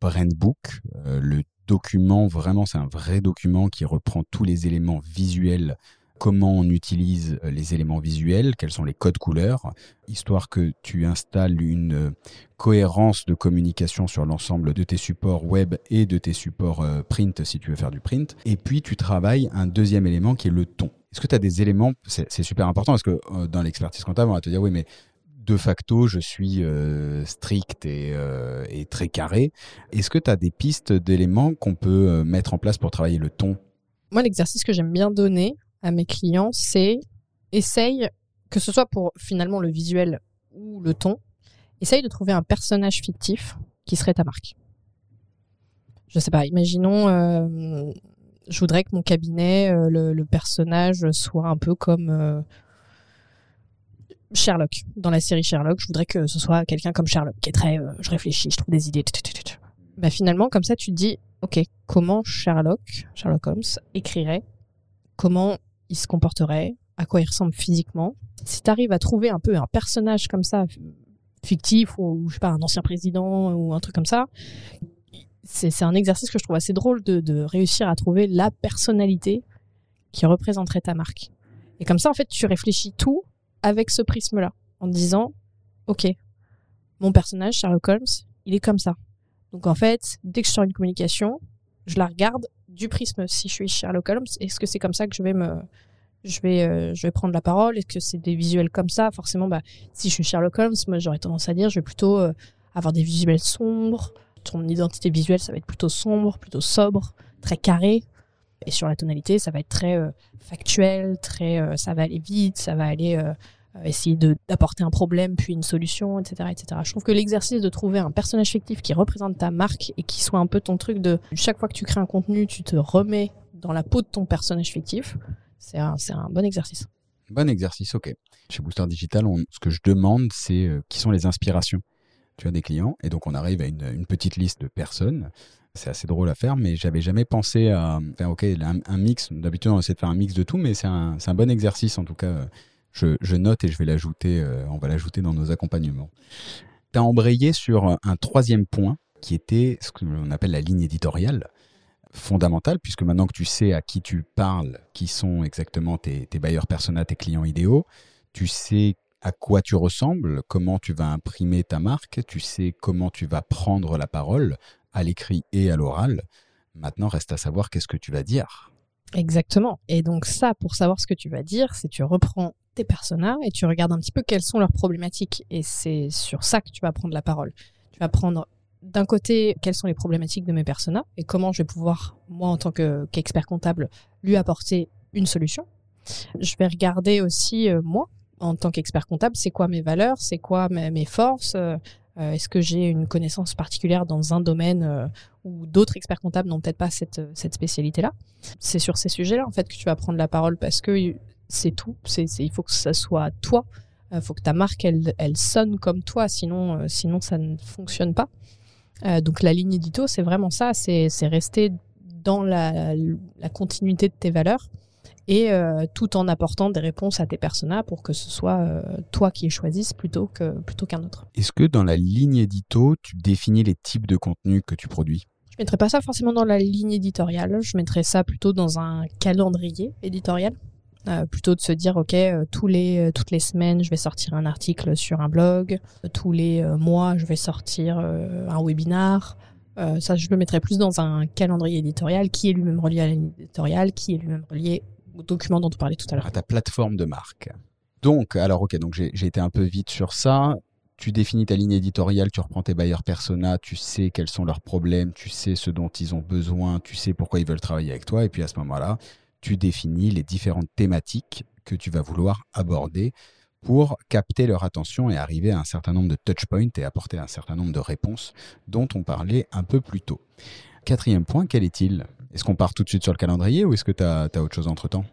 brand book, le document, vraiment, c'est un vrai document qui reprend tous les éléments visuels comment on utilise euh, les éléments visuels, quels sont les codes couleurs, histoire que tu installes une euh, cohérence de communication sur l'ensemble de tes supports web et de tes supports euh, print si tu veux faire du print. Et puis tu travailles un deuxième élément qui est le ton. Est-ce que tu as des éléments, c'est super important parce que dans l'expertise comptable, on va te dire oui mais de facto, je suis strict euh, et, très carré. Est-ce que tu as des pistes d'éléments qu'on peut mettre en place pour travailler le ton? Moi, l'exercice que j'aime bien donner à mes clients, c'est essaye, que ce soit pour finalement le visuel ou le ton, essaye de trouver un personnage fictif qui serait ta marque. Je sais pas, imaginons, je voudrais que mon cabinet, le, personnage soit un peu comme Sherlock. Dans la série Sherlock, je voudrais que ce soit quelqu'un comme Sherlock, qui est très, euh, je réfléchis, je trouve des idées. Bah finalement, comme ça, tu te dis, ok, comment Sherlock, Sherlock Holmes, écrirait, comment il se comporterait, à quoi il ressemble physiquement. Si tu arrives à trouver un peu un personnage comme ça, fictif, ou je sais pas, un ancien président, ou un truc comme ça, c'est un exercice que je trouve assez drôle de, de réussir à trouver la personnalité qui représenterait ta marque. Et comme ça, en fait, tu réfléchis tout avec ce prisme-là, en disant, ok, mon personnage, Sherlock Holmes, il est comme ça. Donc en fait, dès que je sors une communication, je la regarde du prisme. Si je suis Sherlock Holmes, est-ce que c'est comme ça que je vais me, je vais, euh, je vais prendre la parole? Est-ce que c'est des visuels comme ça? Forcément, bah, si je suis Sherlock Holmes, moi j'aurais tendance à dire, je vais plutôt euh, avoir des visuels sombres, ton identité visuelle, ça va être plutôt sombre, plutôt sobre, très carré. Et sur la tonalité, ça va être très factuel, très, ça va aller vite, ça va aller essayer d'apporter un problème puis une solution, etc., etc. Je trouve que l'exercice de trouver un personnage fictif qui représente ta marque et qui soit un peu ton truc de chaque fois que tu crées un contenu, tu te remets dans la peau de ton personnage fictif, c'est un, un bon exercice. Bon exercice, ok. Chez Booster Digital, ce que je demande, c'est euh, qui sont les inspirations tu as des clients, et donc on arrive à une, petite liste de personnes. C'est assez drôle à faire, mais j'avais jamais pensé à faire ok un, mix. D'habitude, on essaie de faire un mix de tout, mais c'est un, un, bon exercice en tout cas. Je, note et je vais l'ajouter. Euh, on va l'ajouter dans nos accompagnements. Tu as embrayé sur un troisième point qui était ce qu'on appelle la ligne éditoriale fondamentale, puisque maintenant que tu sais à qui tu parles, qui sont exactement tes, tes bailleurs persona, tes clients idéaux, tu sais à quoi tu ressembles, comment tu vas imprimer ta marque, tu sais comment tu vas prendre la parole à l'écrit et à l'oral. Maintenant, reste à savoir qu'est-ce que tu vas dire. Exactement. Et donc ça, pour savoir ce que tu vas dire, c'est tu reprends tes personas et tu regardes un petit peu quelles sont leurs problématiques. Et c'est sur ça que tu vas prendre la parole. Tu vas prendre d'un côté, quelles sont les problématiques de mes personas et comment je vais pouvoir, moi, en tant qu'expert comptable, lui apporter une solution. Je vais regarder aussi, euh, moi, en tant qu'expert comptable, c'est quoi mes valeurs, c'est quoi mes, forces, euh, euh, est-ce que j'ai une connaissance particulière dans un domaine où d'autres experts comptables n'ont peut-être pas cette, cette spécialité-là. C'est sur ces sujets-là, en fait, que tu vas prendre la parole parce que c'est tout. C'est, il faut que ça soit toi. Il faut que ta marque, elle, elle sonne comme toi, sinon, sinon ça ne fonctionne pas. Euh, donc la ligne édito, c'est vraiment ça, c'est rester dans la, continuité de tes valeurs et euh, tout en apportant des réponses à tes personas pour que ce soit euh, toi qui les choisisses plutôt qu'un plutôt qu'un autre. Est-ce que dans la ligne édito, tu définis les types de contenus que tu produis? Je mettrais pas ça forcément dans la ligne éditoriale, je mettrais ça plutôt dans un calendrier éditorial. Euh, plutôt de se dire ok euh, tous les euh, toutes les semaines je vais sortir un article sur un blog. Tous les mois je vais sortir un webinar. Ça je le mettrais plus dans un calendrier éditorial qui est lui-même relié à l'éditorial qui est lui-même relié au document dont on parlait tout à l'heure. À ta plateforme de marque. Donc alors ok donc j'ai été un peu vite sur ça. Tu définis ta ligne éditoriale, tu reprends tes bailleurs persona, tu sais quels sont leurs problèmes, tu sais ce dont ils ont besoin, tu sais pourquoi ils veulent travailler avec toi, et puis à ce moment-là, tu définis les différentes thématiques que tu vas vouloir aborder pour capter leur attention et arriver à un certain nombre de touchpoints et apporter un certain nombre de réponses dont on parlait un peu plus tôt. Quatrième point, quel est-il? Est-ce qu'on part tout de suite sur le calendrier ou est-ce que tu as, autre chose entre-temps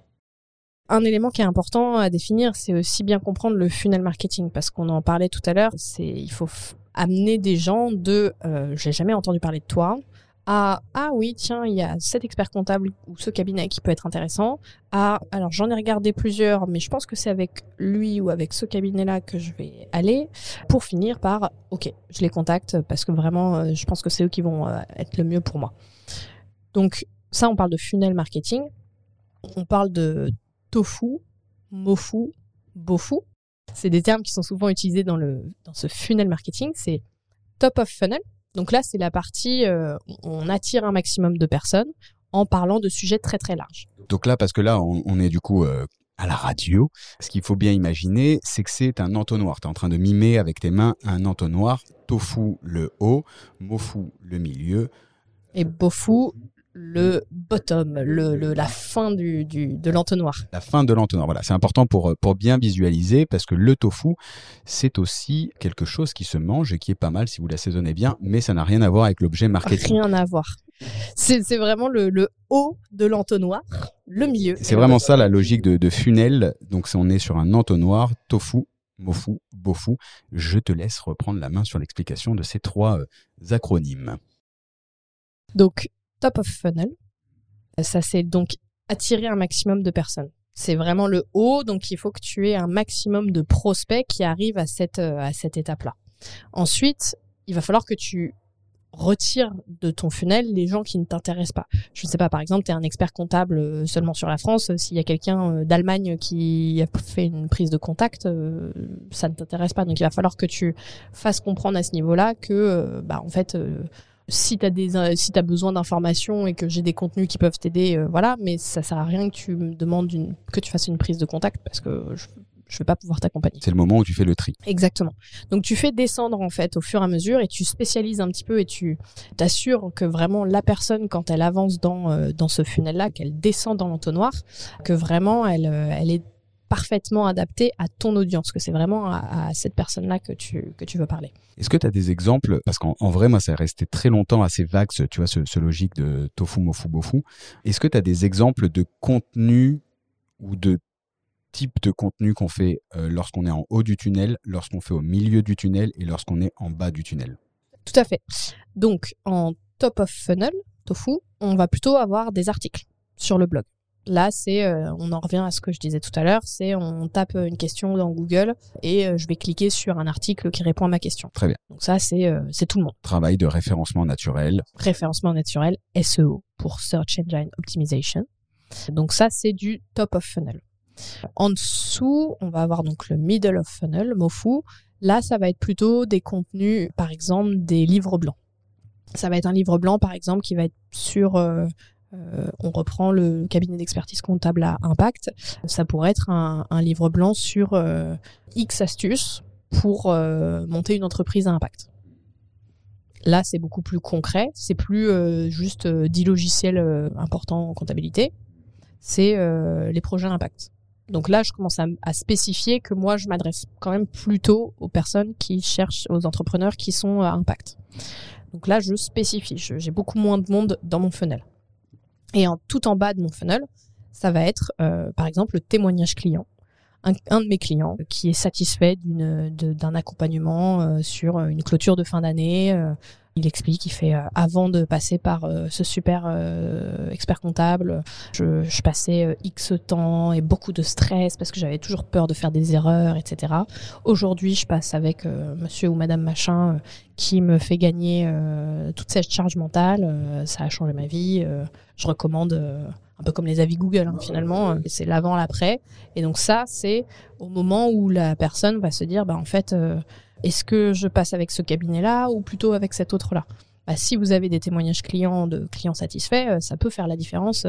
un élément qui est important à définir, c'est aussi bien comprendre le funnel marketing, parce qu'on en parlait tout à l'heure, c'est il faut amener des gens de euh, j'ai jamais entendu parler de toi à ah oui tiens il y a cet expert comptable ou ce cabinet qui peut être intéressant. À alors j'en ai regardé plusieurs mais je pense que c'est avec lui ou avec ce cabinet là que je vais aller. Pour finir par ok je les contacte parce que vraiment euh, je pense que c'est eux qui vont euh, être le mieux pour moi. Donc ça on parle de funnel marketing. On parle de tofu mofu bofu. C'est des termes qui sont souvent utilisés dans le dans ce funnel marketing. C'est top of funnel donc là, c'est la partie, euh, on attire un maximum de personnes en parlant de sujets très très larges. Donc là, parce que là, on, est du coup euh, à la radio, ce qu'il faut bien imaginer, c'est que c'est un entonnoir. Tu es en train de mimer avec tes mains un entonnoir, tofu le haut, mofu le milieu. Et bofu le bottom, le, la fin du, de l'entonnoir. La fin de l'entonnoir, voilà. C'est important pour, pour bien visualiser parce que le tofu, c'est aussi quelque chose qui se mange et qui est pas mal si vous l'assaisonnez bien, mais ça n'a rien à voir avec l'objet marketing. Rien à voir. C'est vraiment le, haut de l'entonnoir, le milieu. C'est vraiment ça la logique de, de funnel. Donc on est sur un entonnoir, tofu, mofu, bofu. Je te laisse reprendre la main sur l'explication de ces trois euh, acronymes. Donc top of funnel. Ça, c'est donc attirer un maximum de personnes. C'est vraiment le haut, donc il faut que tu aies un maximum de prospects qui arrivent à cette, euh, à cette étape-là. Ensuite, il va falloir que tu retires de ton funnel les gens qui ne t'intéressent pas. Je ne sais pas, par exemple, tu es un expert comptable euh, seulement sur la France, s'il y a quelqu'un euh, d'Allemagne qui a fait une prise de contact, ça ne t'intéresse pas. Donc il va falloir que tu fasses comprendre à ce niveau-là que, bah, en fait, si tu as des euh, si as besoin d'informations et que j'ai des contenus qui peuvent t'aider euh, voilà mais ça sert à rien que tu me demandes une, que tu fasses une prise de contact parce que je, je vais pas pouvoir t'accompagner. C'est le moment où tu fais le tri. Exactement. Donc tu fais descendre en fait au fur et à mesure et tu spécialises un petit peu et tu t'assures que vraiment la personne quand elle avance dans euh, dans ce funnel là, qu'elle descend dans l'entonnoir, que vraiment elle euh, elle est parfaitement adaptée à ton audience, que c'est vraiment à, à cette personne là que tu que tu veux parler. Est-ce que tu as des exemples Parce qu'en en vrai, moi, ça est resté très longtemps assez vague, ce- tu vois, ce, ce logique de tofu, mofu, bofu. Est-ce que tu as des exemples de contenu ou de type de contenu qu'on fait euh, lorsqu'on est en haut du tunnel, lorsqu'on fait au milieu du tunnel et lorsqu'on est en bas du tunnel? Tout à fait. Donc, en top of funnel, tofu, on va plutôt avoir des articles sur le blog. Là, c'est, euh, on en revient à ce que je disais tout à l'heure, c'est on tape une question dans Google et euh, je vais cliquer sur un article qui répond à ma question. Très bien. Donc ça, c'est euh, c'est tout le monde. Travail de référencement naturel. Référencement naturel, SEO pour Search Engine Optimization. Donc ça, c'est du top of funnel. En dessous, on va avoir donc le middle of funnel, MOFU. Là, ça va être plutôt des contenus, par exemple, des livres blancs. Ça va être un livre blanc, par exemple, qui va être sur... euh, euh, on reprend le cabinet d'expertise comptable à impact. Ça pourrait être un, un livre blanc sur euh, X astuces pour euh, monter une entreprise à impact. Là, c'est beaucoup plus concret. C'est plus euh, juste euh, 10 logiciels euh, importants en comptabilité. C'est euh, les projets à impact. Donc là, je commence à, à spécifier que moi, je m'adresse quand même plutôt aux personnes qui cherchent, aux entrepreneurs qui sont à impact. Donc là, je spécifie. J'ai beaucoup moins de monde dans mon funnel. Et en, tout en bas de mon funnel, ça va être, euh, par exemple, le témoignage client. Un, de mes clients qui est satisfait d'un accompagnement euh, sur une clôture de fin d'année. euh, il explique, il fait euh, avant de passer par euh, ce super euh, expert comptable, je, je passais X temps et beaucoup de stress parce que j'avais toujours peur de faire des erreurs, etc. Aujourd'hui, je passe avec monsieur ou madame machin qui me fait gagner toute cette charge mentale. ça a changé ma vie. je recommande, un peu comme les avis Google, hein, finalement. euh, c'est l'avant, l'après. Et donc ça, c'est au moment où la personne va se dire, bah, en fait, euh, est-ce que je passe avec ce cabinet-là ou plutôt avec cet autre-là? Bah, Si vous avez des témoignages clients de clients satisfaits, euh, ça peut faire la différence.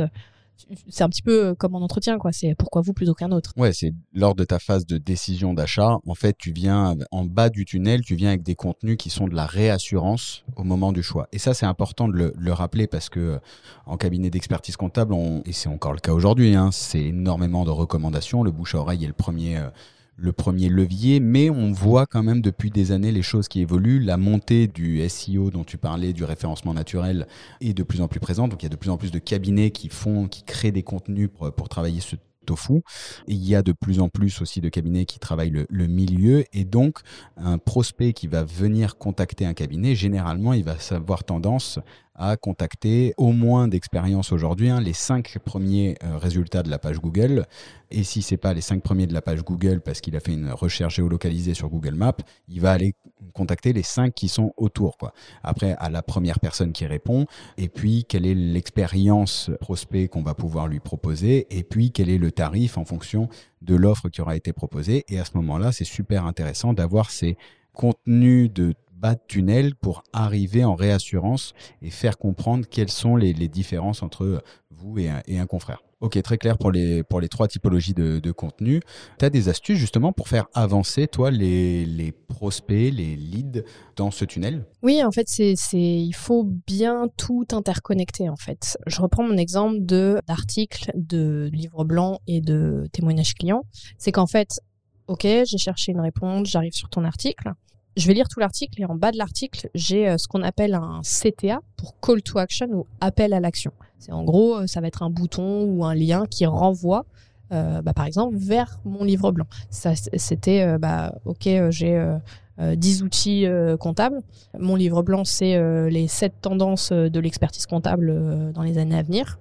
C'est un petit peu euh, comme en entretien, quoi. C'est pourquoi vous plutôt qu'un autre. Ouais, c'est lors de ta phase de décision d'achat, en fait, tu viens en bas du tunnel, tu viens avec des contenus qui sont de la réassurance au moment du choix. Et ça, c'est important de le, le rappeler parce que euh, en cabinet d'expertise comptable, on, et c'est encore le cas aujourd'hui, hein, c'est énormément de recommandations. Le bouche à oreille est le premier. euh, le premier levier, mais on voit quand même depuis des années les choses qui évoluent. La montée du SEO dont tu parlais, du référencement naturel, est de plus en plus présente. Donc il y a de plus en plus de cabinets qui font, qui créent des contenus pour, travailler ce tofu. Et il y a de plus en plus aussi de cabinets qui travaillent le, le milieu. Et donc, un prospect qui va venir contacter un cabinet, généralement, il va avoir tendance à contacter au moins d'expérience aujourd'hui hein, les cinq premiers euh, résultats de la page Google. Et si c'est pas les cinq premiers de la page Google parce qu'il a fait une recherche géolocalisée sur Google Maps, il va aller contacter les cinq qui sont autour. Quoi. Après, à la première personne qui répond, et puis quelle est l'expérience prospect qu'on va pouvoir lui proposer, et puis quel est le tarif en fonction de l'offre qui aura été proposée. Et à ce moment-là, c'est super intéressant d'avoir ces contenus de bas de tunnel pour arriver en réassurance et faire comprendre quelles sont les, différences entre vous et un, et un confrère. Ok, très clair pour les, pour les trois typologies de, de contenu. Tu as des astuces justement pour faire avancer, toi, les, les prospects, les leads dans ce tunnel? Oui, en fait, c'est, c'est, il faut bien tout interconnecter, en fait. Je reprends mon exemple de, d'articles, de livres blancs et de témoignages clients. C'est qu'en fait, OK, j'ai cherché une réponse, j'arrive sur ton article. Je vais lire tout l'article et en bas de l'article, j'ai euh, ce qu'on appelle un CTA pour Call to Action ou appel à l'action. C'est en gros, euh, ça va être un bouton ou un lien qui renvoie, euh, bah, par exemple, vers mon livre blanc. Ça, c'était, euh, bah, OK, euh, j'ai euh, euh, 10 outils euh, comptables. Mon livre blanc, c'est euh, les 7 tendances de l'expertise comptable euh, dans les années à venir,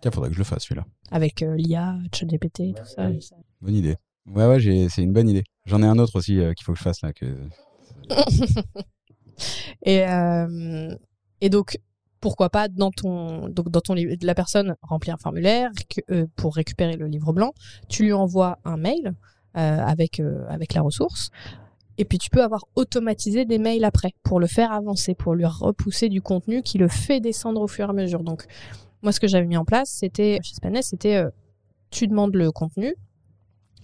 Tiens, faudrait que je le fasse celui-là. avec euh, l'IA, ChatGPT, tout ça. Bonne idée. Ouais, ouais, c'est une bonne idée. J'en ai un autre aussi euh, qu'il faut que je fasse là. Que... Et, euh, et donc, pourquoi pas dans ton, donc dans ton livre, la personne remplit un formulaire récu- euh, pour récupérer le livre blanc, tu lui envoies un mail euh, avec, avec la ressource. Et puis tu peux avoir automatisé des mails après pour le faire avancer, pour lui repousser du contenu qui le fait descendre au fur et à mesure. Donc moi ce que j'avais mis en place, c'était chez Spaness, c'était tu demandes le contenu,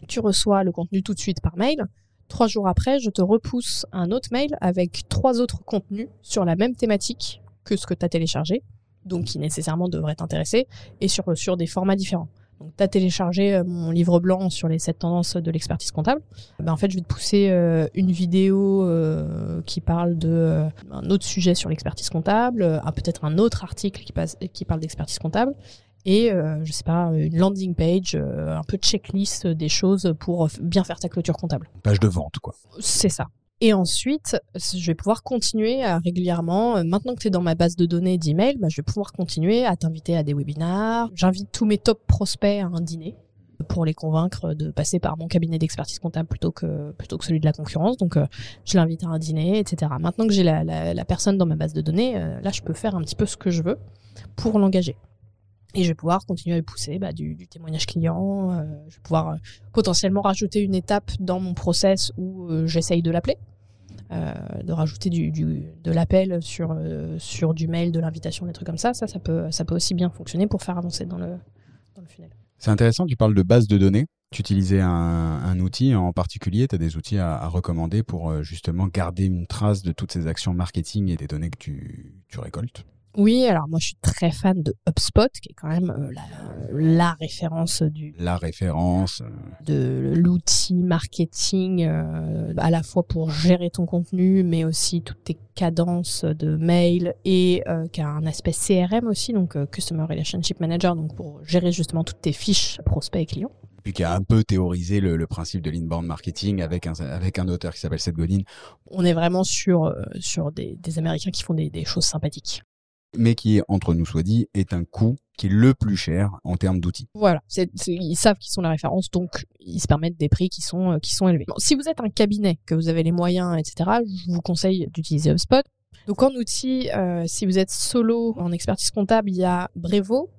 Tu reçois le contenu tout de suite par mail. Trois jours après, je te repousse un autre mail avec trois autres contenus sur la même thématique que ce que tu as téléchargé, donc qui nécessairement devrait t'intéresser, et sur, sur des formats différents. Donc, tu as téléchargé euh, mon livre blanc sur les sept tendances de l'expertise comptable. Ben, en fait, je vais te pousser euh, une vidéo euh, qui parle de un autre sujet sur l'expertise comptable, peut-être un autre article qui, passe, qui parle d'expertise comptable, et je sais pas une landing page, un peu de checklist des choses pour bien faire ta clôture comptable. Page de vente, quoi. C'est ça. Et ensuite, je vais pouvoir continuer à régulièrement, euh, maintenant que tu es dans ma base de données d'email, bah, je vais pouvoir continuer à t'inviter à des webinars. J'invite tous mes top prospects à un dîner pour les convaincre de passer par mon cabinet d'expertise comptable plutôt que, plutôt que celui de la concurrence. Donc, euh, je l'invite à un dîner, etc. Maintenant que j'ai la, la, personne dans ma base de données, euh, là, je peux faire un petit peu ce que je veux pour l'engager. Et je vais pouvoir continuer à pousser bah, du, témoignage client. je vais pouvoir potentiellement rajouter une étape dans mon process où j'essaye de l'appeler. Euh, de rajouter de l'appel sur, euh, sur du mail, de l'invitation, des trucs comme ça, ça, ça peut, ça peut aussi bien fonctionner pour faire avancer dans le, dans le funnel. C'est intéressant, tu parles de base de données. Tu utilisais un, outil en particulier, tu as des outils à, à, recommander pour euh, justement garder une trace de toutes ces actions marketing et des données que tu, tu récoltes oui, alors moi je suis très fan de HubSpot, qui est quand même euh, la, référence du. La référence. Euh. De l'outil marketing, euh, à la fois pour gérer ton contenu, mais aussi toutes tes cadences de mail et qui a un aspect CRM aussi, donc Customer Relationship Manager, donc pour gérer justement toutes tes fiches prospects et clients puis qui a un peu théorisé le, principe de l'inbound marketing avec un, avec un auteur qui s'appelle Seth Godin. On est vraiment sur, sur des, Américains qui font des choses sympathiques mais qui, entre nous soit dit, est un coût qui est le plus cher en termes d'outils. Voilà, ils savent qu'ils sont la référence, donc ils se permettent des prix qui sont, euh, qui sont élevés. si vous êtes un cabinet, que vous avez les moyens, etc., je vous conseille d'utiliser HubSpot. Donc en outil, euh, si vous êtes solo en expertise comptable, il y a Brevo,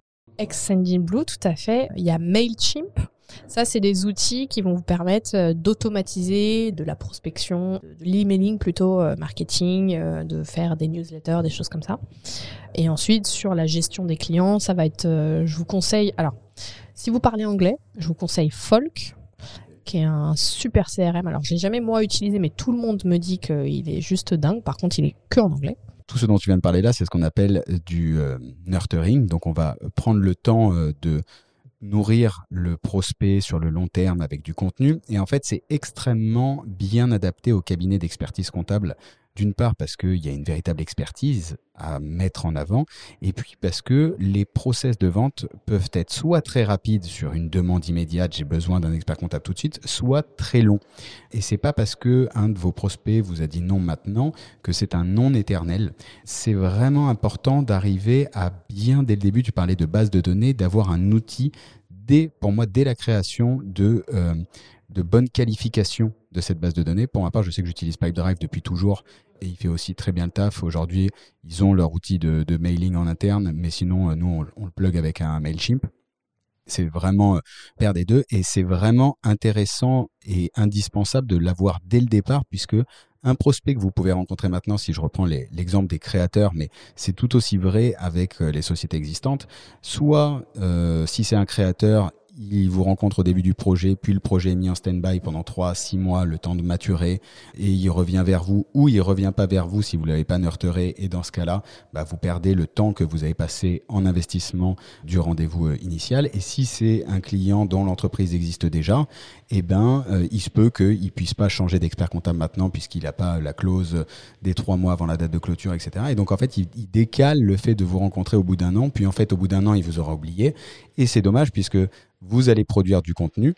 Blue, tout à fait. Il y a Mailchimp. Ça, c'est des outils qui vont vous permettre euh, d'automatiser de la prospection, de l'emailing plutôt euh, marketing, euh, de faire des newsletters, des choses comme ça. Et ensuite, sur la gestion des clients, ça va être, je vous conseille, alors, si vous parlez anglais, je vous conseille Folk, qui est un super CRM. Alors, je l'ai jamais moi utilisé, mais tout le monde me dit qu'il est juste dingue. Par contre, il est que en anglais tout ce dont tu viens de parler là, c'est ce qu'on appelle du nurturing. Donc, on va prendre le temps de nourrir le prospect sur le long terme avec du contenu. Et en fait, c'est extrêmement bien adapté au cabinet d'expertise comptable. D'une part parce qu'il y a une véritable expertise à mettre en avant, et puis parce que les process de vente peuvent être soit très rapides sur une demande immédiate, j'ai besoin d'un expert comptable tout de suite, soit très longs. Et c'est pas parce que un de vos prospects vous a dit non maintenant que c'est un non éternel. C'est vraiment important d'arriver à bien dès le début, tu parlais de base de données, d'avoir un outil dès, pour moi, dès la création de, euh, de bonnes qualifications de cette base de données. Pour ma part, je sais que j'utilise Pipedrive depuis toujours et il fait aussi très bien le taf. Aujourd'hui, ils ont leur outil de, mailing en interne, mais sinon, euh, nous, on, le plug avec un MailChimp. C'est vraiment euh, paire des deux et c'est vraiment intéressant et indispensable de l'avoir dès le départ puisque un prospect que vous pouvez rencontrer maintenant, si je reprends l'exemple des créateurs, mais c'est tout aussi vrai avec euh, les sociétés existantes, soit si c'est un créateur, il vous rencontre au début du projet, puis le projet est mis en stand-by pendant 3 6 mois, le temps de maturer, et il revient vers vous, ou il revient pas vers vous si vous l'avez pas nurturé, et dans ce cas-là, bah, vous perdez le temps que vous avez passé en investissement du rendez-vous euh, initial. Et si c'est un client dont l'entreprise existe déjà, eh ben, euh, il se peut qu'il puisse pas changer d'expert comptable maintenant puisqu'il n'a pas la clause des trois mois avant la date de clôture, etc. Et donc, en fait, il décale le fait de vous rencontrer au bout d'un an, puis en fait, au bout d'un an, il vous aura oublié. Et c'est dommage puisque vous allez produire du contenu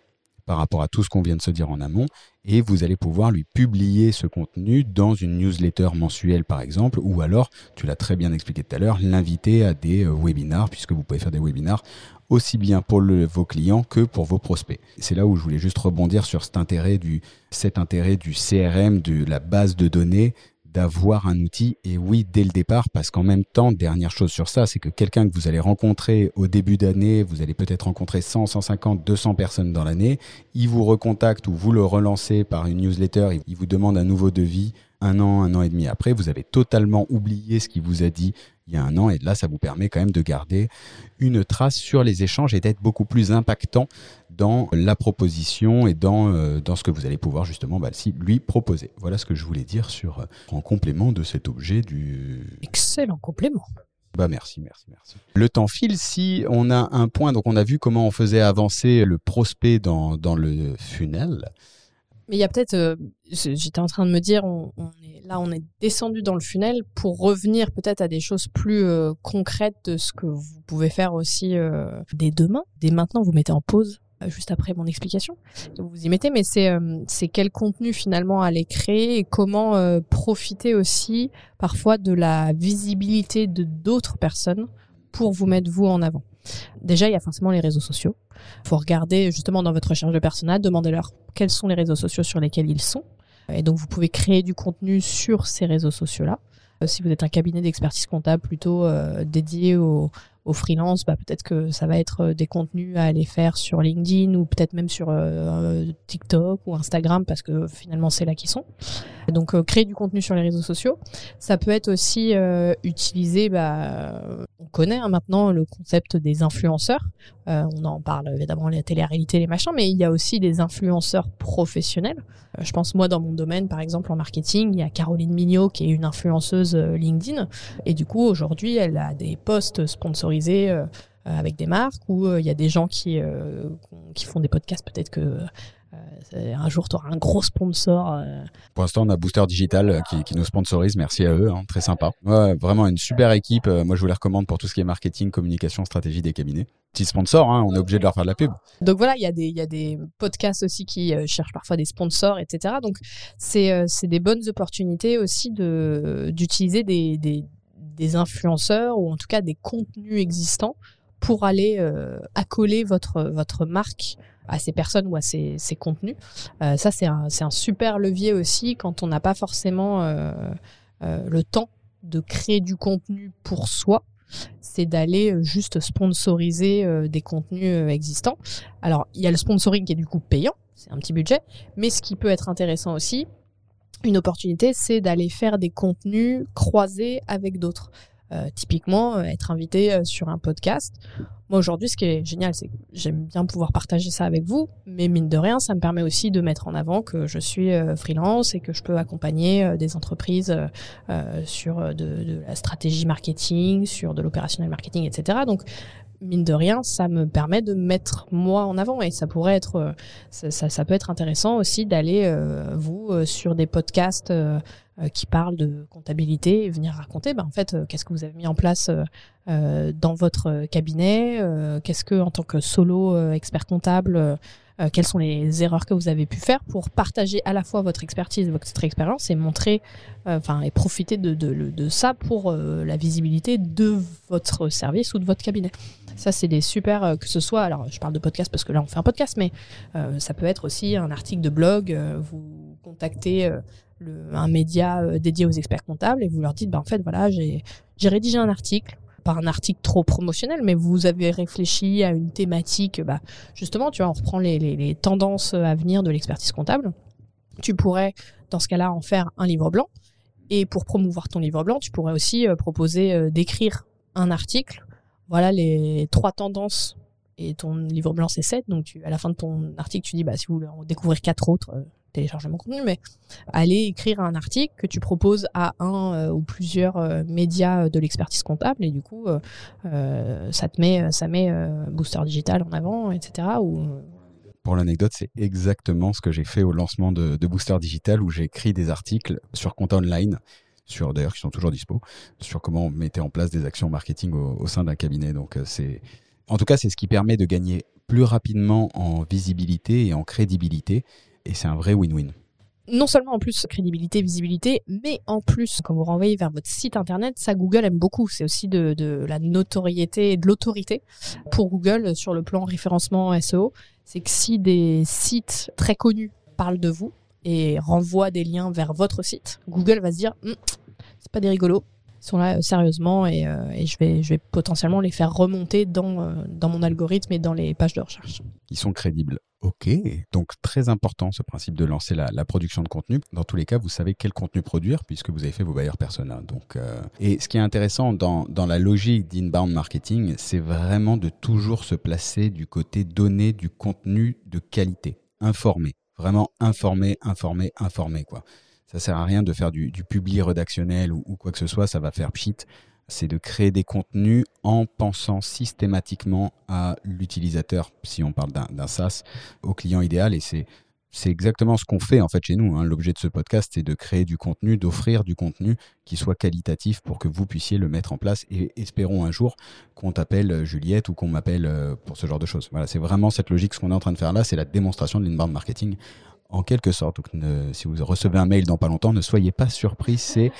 par rapport à tout ce qu'on vient de se dire en amont, et vous allez pouvoir lui publier ce contenu dans une newsletter mensuelle par exemple, ou alors, tu l'as très bien expliqué tout à l'heure, l'inviter à des euh, webinars, puisque vous pouvez faire des webinars aussi bien pour vos clients que pour vos prospects. C'est là où je voulais juste rebondir sur cet intérêt du, cet intérêt du CRM, de la base de données, d'avoir un outil. Et oui, dès le départ, parce qu'en même temps, dernière chose sur ça, c'est que quelqu'un que vous allez rencontrer au début d'année, vous allez peut-être rencontrer 100, 150, 200 personnes dans l'année, il vous recontacte ou vous le relancez par une newsletter, il vous demande un nouveau devis un an, un an et demi après, vous avez totalement oublié ce qu'il vous a dit il y a un an. Et là, ça vous permet quand même de garder une trace sur les échanges et d'être beaucoup plus impactant dans la proposition et dans, euh, dans ce que vous allez pouvoir justement bah, lui proposer. Voilà ce que je voulais dire sur, euh, en complément de cet objet du... Excellent complément. Bah merci, merci, merci. Le temps file. Si on a un point, donc on a vu comment on faisait avancer le prospect dans, dans le funnel. Mais il y a peut-être, euh, j'étais en train de me dire, on, est, là on est descendu dans le funnel pour revenir peut-être à des choses plus euh, concrètes de ce que vous pouvez faire aussi euh, dès demain. Dès maintenant, vous mettez en pause juste après mon explication. Vous vous y mettez, mais c'est c'est quel contenu finalement aller créer et comment profiter aussi parfois de la visibilité de d'autres personnes pour vous mettre vous en avant? Déjà, il y a forcément les réseaux sociaux. Il faut regarder justement dans votre recherche de persona, demandez-leur quels sont les réseaux sociaux sur lesquels ils sont. Et donc, vous pouvez créer du contenu sur ces réseaux sociaux-là. Euh, si vous êtes un cabinet d'expertise comptable plutôt euh, dédié au, au freelance, bah, peut-être que ça va être euh, des contenus à aller faire sur LinkedIn ou peut-être même sur TikTok ou Instagram parce que finalement c'est là qu'ils sont. Donc créer du contenu sur les réseaux sociaux. Ça peut être aussi utiliser, bah, on connaît hein, maintenant le concept des influenceurs. on en parle évidemment la télé-réalité, les machins, mais il y a aussi des influenceurs professionnels. je pense moi dans mon domaine, par exemple en marketing, il y a Caroline Mignot qui est une influenceuse LinkedIn et du coup aujourd'hui elle a des posts sponsorisés euh, avec des marques ou euh, il y a des gens qui euh, qui font des podcasts peut-être que un jour, tu auras un gros sponsor. Pour l'instant, on a Booster Digital qui, nous sponsorise. Merci à eux. Hein, très sympa. vraiment une super équipe. moi, je vous les recommande pour tout ce qui est marketing, communication, stratégie des cabinets. Petit sponsor, hein, on est obligé de leur faire de la pub. Donc voilà, il y, a des, y a des podcasts aussi qui cherchent parfois des sponsors, etc. Donc, c'est des bonnes opportunités aussi d'utiliser des, des des influenceurs ou en tout cas des contenus existants pour aller euh, accoler votre, votre marque à ces personnes ou à ces, contenus. Euh, ça, c'est un, super levier aussi quand on n'a pas forcément euh, le temps de créer du contenu pour soi. C'est d'aller juste sponsoriser des contenus existants. Alors, il y a le sponsoring qui est du coup payant, c'est un petit budget, mais ce qui peut être intéressant aussi, une opportunité, c'est d'aller faire des contenus croisés avec d'autres. Euh, typiquement, euh, être invité euh, sur un podcast. Moi, aujourd'hui, ce qui est génial, c'est que j'aime bien pouvoir partager ça avec vous, mais mine de rien, ça me permet aussi de mettre en avant que je suis freelance et que je peux accompagner des entreprises sur de, de, la stratégie marketing, sur de l'opérationnel marketing, etc. Donc, mine de rien, ça me permet de mettre moi en avant. Et ça pourrait être, euh, ça, peut être intéressant aussi d'aller euh, vous euh, sur des podcasts qui parlent de comptabilité et venir raconter, ben, en fait, qu'est-ce que vous avez mis en place dans votre cabinet, qu'est-ce que en tant que solo expert comptable euh, quelles sont les erreurs que vous avez pu faire pour partager à la fois votre expertise, votre expérience et montrer, euh, enfin, et profiter de, ça pour euh, la visibilité de votre service ou de votre cabinet. Ça, c'est des super, que ce soit, alors je parle de podcast parce que là on fait un podcast, mais ça peut être aussi un article de blog, vous contactez un média dédié aux experts comptables et vous leur dites, ben, en fait, voilà, j'ai rédigé un article pas un article trop promotionnel, mais vous avez réfléchi à une thématique, bah, justement, tu vois, on reprend les, tendances à venir de l'expertise comptable. Tu pourrais, dans ce cas-là, en faire un livre blanc. Et pour promouvoir ton livre blanc, tu pourrais aussi euh, proposer euh, d'écrire un article. Voilà les trois tendances. Et ton livre blanc, c'est sept. Donc, tu, à la fin de ton article, tu dis, bah, si vous voulez en découvrir quatre autres, euh, télécharger mon contenu, mais aller écrire un article que tu proposes à un euh, ou plusieurs euh, médias de l'expertise comptable et du coup euh, ça te met ça met Booster Digital en avant, etc. Ou, pour l'anecdote, c'est exactement ce que j'ai fait au lancement de, Booster Digital où j'ai écrit des articles sur compte online sur d'ailleurs qui sont toujours dispo sur comment on mettait en place des actions marketing au, au sein d'un cabinet. Donc c'est en tout cas c'est ce qui permet de gagner plus rapidement en visibilité et en crédibilité et c'est un vrai win-win. Non seulement en plus crédibilité, visibilité, mais en plus quand vous renvoyez vers votre site internet, ça Google aime beaucoup. C'est aussi de, la notoriété et de l'autorité pour Google sur le plan référencement SEO. C'est que si des sites très connus parlent de vous et renvoient des liens vers votre site, Google va se dire hum, c'est pas des rigolos, ils sont là euh, sérieusement et, euh, et, je, vais, je vais potentiellement les faire remonter dans, euh, dans mon algorithme et dans les pages de recherche. Ils sont crédibles. Ok, donc très important ce principe de lancer la, production de contenu. Dans tous les cas, vous savez quel contenu produire puisque vous avez fait vos bailleurs persona. Donc, euh... et ce qui est intéressant dans, la logique d'inbound marketing, c'est vraiment de toujours se placer du côté donner du contenu de qualité, informé, vraiment informé, informé, informé quoi. Ça sert à rien de faire du, publi rédactionnel ou, ou quoi que ce soit, ça va faire pchit c'est de créer des contenus en pensant systématiquement à l'utilisateur, si on parle d'un SaaS, au client idéal. Et c'est c'est exactement ce qu'on fait en fait chez nous. Hein. L'objet de ce podcast, c'est de créer du contenu, d'offrir du contenu qui soit qualitatif pour que vous puissiez le mettre en place. Et espérons un jour qu'on t'appelle Juliette ou qu'on m'appelle euh, pour ce genre de choses. Voilà, c'est vraiment cette logique. Ce qu'on est en train de faire là, c'est la démonstration de l'inbound marketing en quelque sorte. Donc, ne, si vous recevez un mail dans pas longtemps, ne soyez pas surpris, c'est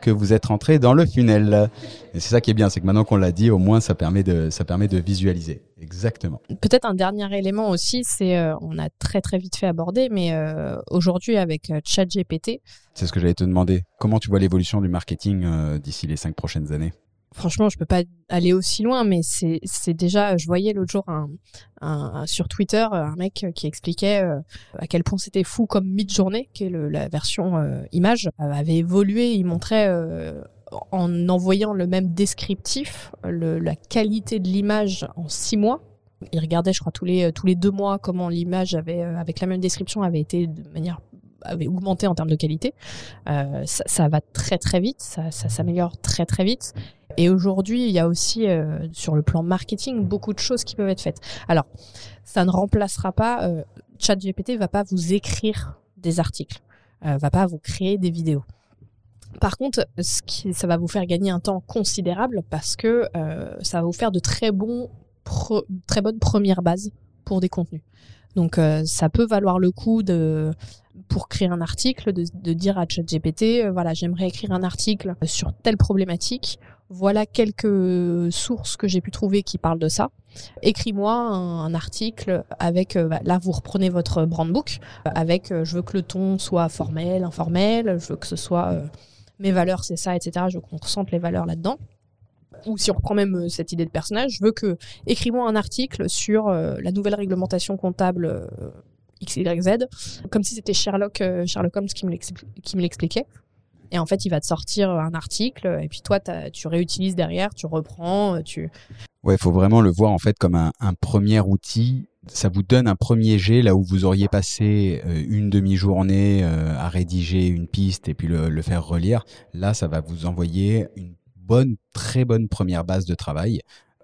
que vous êtes rentré dans le funnel. Et c'est ça qui est bien, c'est que maintenant qu'on l'a dit, au moins ça permet de, ça permet de visualiser. Exactement. Peut-être un dernier élément aussi, c'est, euh, on a très très vite fait aborder, mais euh, aujourd'hui avec euh, ChatGPT. C'est ce que j'allais te demander. Comment tu vois l'évolution du marketing euh, d'ici les cinq prochaines années? Franchement, je peux pas aller aussi loin, mais c'est déjà. Je voyais l'autre jour un, un, sur Twitter un mec qui expliquait euh, à quel point c'était fou comme mid-journée, qui est le, la version euh, image, euh, avait évolué. Il montrait en envoyant le même descriptif le, la qualité de l'image en six mois. Il regardait, je crois, tous les tous les deux mois comment l'image avait avec la même description avait été de manière avait augmenté en termes de qualité. Euh, ça, ça, va très très vite, ça, ça s'améliore très très vite. Et aujourd'hui, il y a aussi euh, sur le plan marketing beaucoup de choses qui peuvent être faites. Alors, ça ne remplacera pas. Euh, ChatGPT va pas vous écrire des articles, euh, va pas vous créer des vidéos. Par contre, ça va vous faire gagner un temps considérable parce que euh, ça va vous faire de très bons, très bonnes premières bases pour des contenus. Donc, euh, ça peut valoir le coup de pour créer un article, de, dire à ChatGPT, voilà, j'aimerais écrire un article sur telle problématique voilà quelques sources que j'ai pu trouver qui parlent de ça. Écris-moi un, article avec, euh, là vous reprenez votre brand book, avec euh, je veux que le ton soit formel, informel, je veux que ce soit euh, mes valeurs c'est ça, etc. Je veux qu'on ressente les valeurs là-dedans. Ou si on reprend même euh, cette idée de personnage, je veux que écris-moi un article sur euh, la nouvelle réglementation comptable euh, XYZ, comme si c'était Sherlock, Sherlock Holmes qui me l'expliquait. Et en fait, il va te sortir un article, et puis toi, tu réutilises derrière, tu reprends, tu. Ouais, il faut vraiment le voir en fait comme un, un, premier outil. Ça vous donne un premier jet là où vous auriez passé euh, une demi-journée euh, à rédiger une piste et puis le, le, faire relire. Là, ça va vous envoyer une bonne, très bonne première base de travail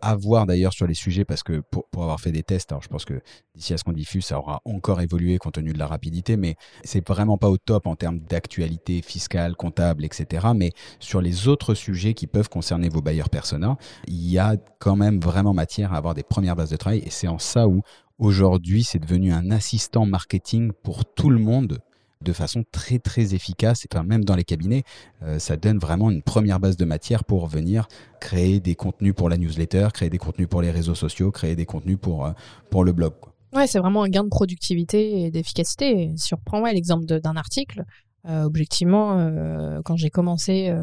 à voir d'ailleurs sur les sujets parce que pour, pour avoir fait des tests, alors je pense que d'ici à ce qu'on diffuse, ça aura encore évolué compte tenu de la rapidité, mais c'est vraiment pas au top en termes d'actualité fiscale, comptable, etc. Mais sur les autres sujets qui peuvent concerner vos bailleurs persona, il y a quand même vraiment matière à avoir des premières bases de travail et c'est en ça où aujourd'hui c'est devenu un assistant marketing pour tout le monde de façon très très efficace. Enfin, même dans les cabinets, euh, ça donne vraiment une première base de matière pour venir créer des contenus pour la newsletter, créer des contenus pour les réseaux sociaux, créer des contenus pour, euh, pour le blog. Quoi. Ouais, c'est vraiment un gain de productivité et d'efficacité. Si on reprend ouais, l'exemple d'un article, euh, objectivement, quand j'ai commencé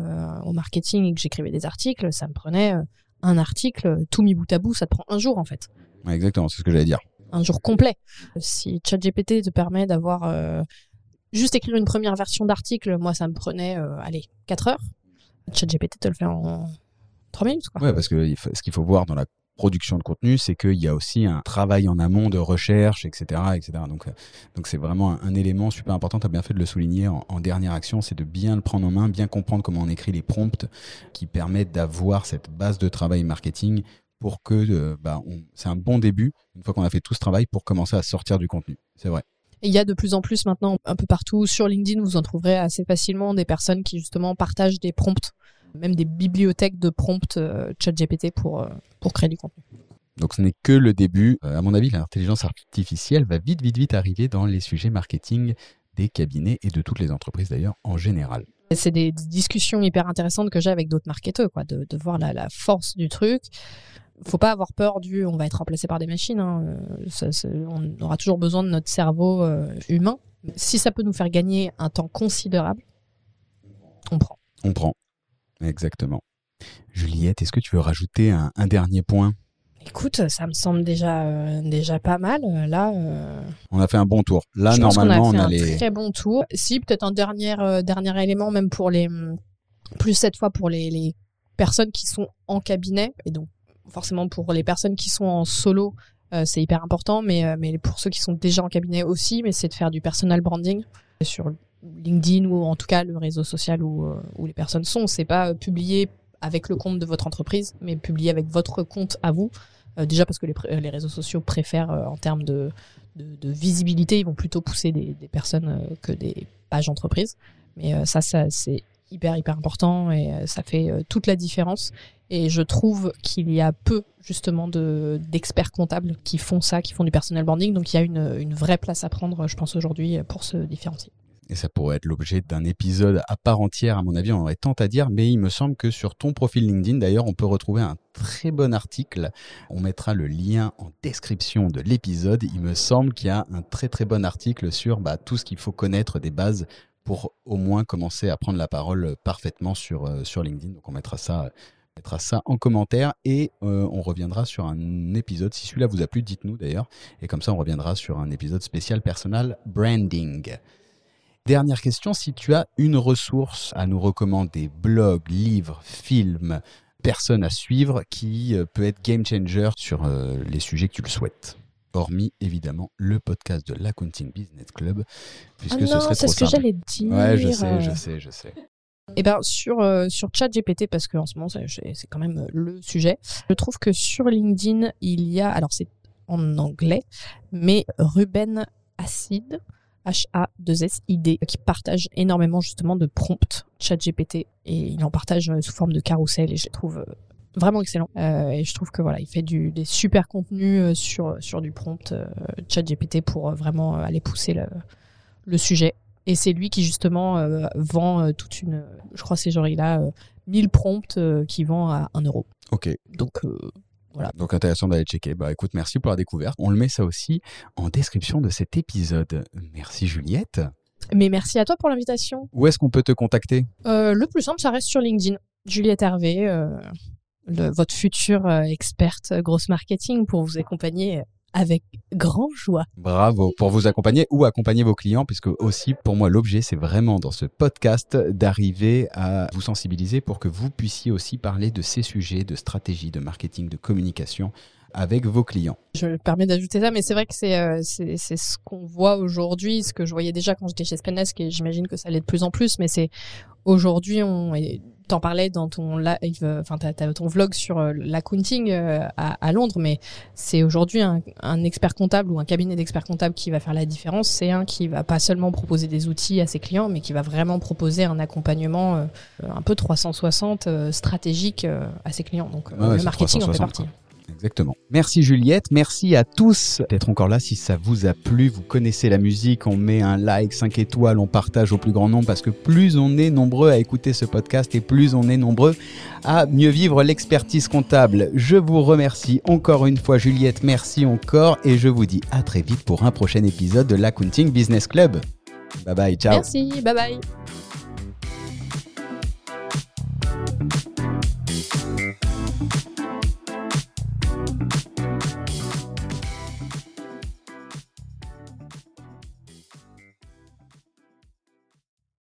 au marketing et que j'écrivais des articles, ça me prenait un article, tout mis bout à bout, ça te prend un jour en fait. Ouais, exactement, c'est ce que j'allais dire. Un jour complet. Si ChatGPT te permet d'avoir juste écrire une première version d'article, moi, ça me prenait, euh, allez, 4 heures. ChatGPT te le fait en 3 minutes. Quoi. Ouais, parce que ce qu'il faut voir dans la production de contenu, c'est qu'il y a aussi un travail en amont de recherche, etc., etc. Donc, donc c'est vraiment un, élément super important. Tu as bien fait de le souligner en, en dernière action, c'est de bien le prendre en main, bien comprendre comment on écrit les prompts qui permettent d'avoir cette base de travail marketing pour que euh, bah, c'est un bon début une fois qu'on a fait tout ce travail pour commencer à sortir du contenu. C'est vrai. Et il y a de plus en plus maintenant un peu partout sur LinkedIn, vous en trouverez assez facilement des personnes qui justement partagent des prompts, même des bibliothèques de prompts euh, ChatGPT pour, euh, pour créer du contenu. Donc ce n'est que le début. Euh, à mon avis, l'intelligence artificielle va vite, vite, vite arriver dans les sujets marketing des cabinets et de toutes les entreprises d'ailleurs en général. C'est des discussions hyper intéressantes que j'ai avec d'autres marketeurs, quoi, de, de voir la, la force du truc faut pas avoir peur du on va être remplacé par des machines. Hein. Ça, on aura toujours besoin de notre cerveau euh, humain. Si ça peut nous faire gagner un temps considérable, on prend. On prend. Exactement. Juliette, est-ce que tu veux rajouter un, un dernier point? Écoute, ça me semble déjà euh, déjà pas mal. Euh, Là, euh, On a fait un bon tour. Là, je pense qu'on normalement, a fait on a un les. très bon tour. Si peut-être un dernier euh, dernier élément, même pour les plus cette fois pour les, les personnes qui sont en cabinet et donc forcément pour les personnes qui sont en solo, euh, c'est hyper important. Mais euh, mais pour ceux qui sont déjà en cabinet aussi, c'est de faire du personal branding sur LinkedIn ou en tout cas le réseau social où, euh, les personnes sont. C'est pas publier avec le compte de votre entreprise, mais publier avec votre compte à vous. Déjà parce que les, réseaux sociaux préfèrent en termes de, visibilité, ils vont plutôt pousser des, personnes que des pages entreprises. Mais ça, ça c'est hyper hyper important et euh, ça fait euh, toute la différence. Et je trouve qu'il y a peu justement de d'experts comptables qui font ça, qui font du personal branding. Donc il y a une, une vraie place à prendre, je pense aujourd'hui, pour se différencier. Et ça pourrait être l'objet d'un épisode à part entière, à mon avis, on aurait tant à dire, mais il me semble que sur ton profil LinkedIn, d'ailleurs, on peut retrouver un très bon article. On mettra le lien en description de l'épisode. Il me semble qu'il y a un très très bon article sur bah, tout ce qu'il faut connaître des bases pour au moins commencer à prendre la parole parfaitement sur, euh, sur LinkedIn. Donc on mettra ça, en commentaire et euh, on reviendra sur un épisode. Si celui-là vous a plu, dites-nous d'ailleurs. Et comme ça, on reviendra sur un épisode spécial personal branding. Dernière question, si tu as une ressource à nous recommander, blog, livre, film, personne à suivre qui euh, peut être game changer sur euh, les sujets que tu le souhaites. Hormis évidemment le podcast de l'Accounting Business Club, puisque Ah ce non, serait c'est trop ce que j'allais dire. Ouais, je sais, je sais, je sais. Eh ben sur euh, sur ChatGPT parce que en ce moment c'est quand même euh, le sujet. Je trouve que sur LinkedIn il y a alors c'est en anglais mais Ruben Acid H A 2 S I D qui partage énormément justement de prompts ChatGPT et il en partage euh, sous forme de carrousel et je les trouve vraiment excellent Euh, et je trouve que voilà il fait du des super contenus euh, sur sur du prompt euh, ChatGPT pour euh, vraiment aller pousser le le sujet et c'est lui qui justement euh, vend toute une. Je crois c'est genre il a euh, 1000 prompts qui vend à 1 euro. Ok, Donc euh, donc intéressant d'aller checker. Bah écoute, merci pour la découverte. On le met ça aussi en description de cet épisode. Merci Juliette. mais merci à toi pour l'invitation. Où est-ce qu'on peut te contacter? Le plus simple, ça reste sur LinkedIn. Juliette Hervé, le- votre future euh, experte euh, grosse marketing pour vous accompagner euh, avec grand joie. Bravo pour vous accompagner ou accompagner vos clients, puisque aussi pour moi l'objet c'est vraiment dans ce podcast d'arriver à vous sensibiliser pour que vous puissiez aussi parler de ces sujets de stratégie, de marketing, de communication avec vos clients. Je me permets d'ajouter ça, mais c'est vrai que c'est euh, ce qu'on voit aujourd'hui, ce que je voyais déjà quand j'étais chez Spendesk, et j'imagine que ça l'est de plus en plus, mais c'est aujourd'hui, on et t'en parlais dans ton live, euh, enfin t'as ton vlog sur euh, l'accounting euh, à, à Londres, mais c'est aujourd'hui un, un expert comptable ou un cabinet d'experts comptables qui va faire la différence. C'est un qui va pas seulement proposer des outils à ses clients, mais qui va vraiment proposer un accompagnement un peu 360 euh, stratégique à ses clients. Donc Ouais, le marketing en fait 360, partie. Exactement. Merci Juliette, merci à tous d'être encore là si ça vous a plu, vous connaissez la musique, on met un like, 5 étoiles, on partage au plus grand nombre parce que plus on est nombreux à écouter ce podcast et plus on est nombreux à mieux vivre l'expertise comptable. Je vous remercie encore une fois Juliette, merci encore et je vous dis à très vite pour un prochain épisode de l'Accounting Business Club. Bye bye, ciao. Merci, bye bye.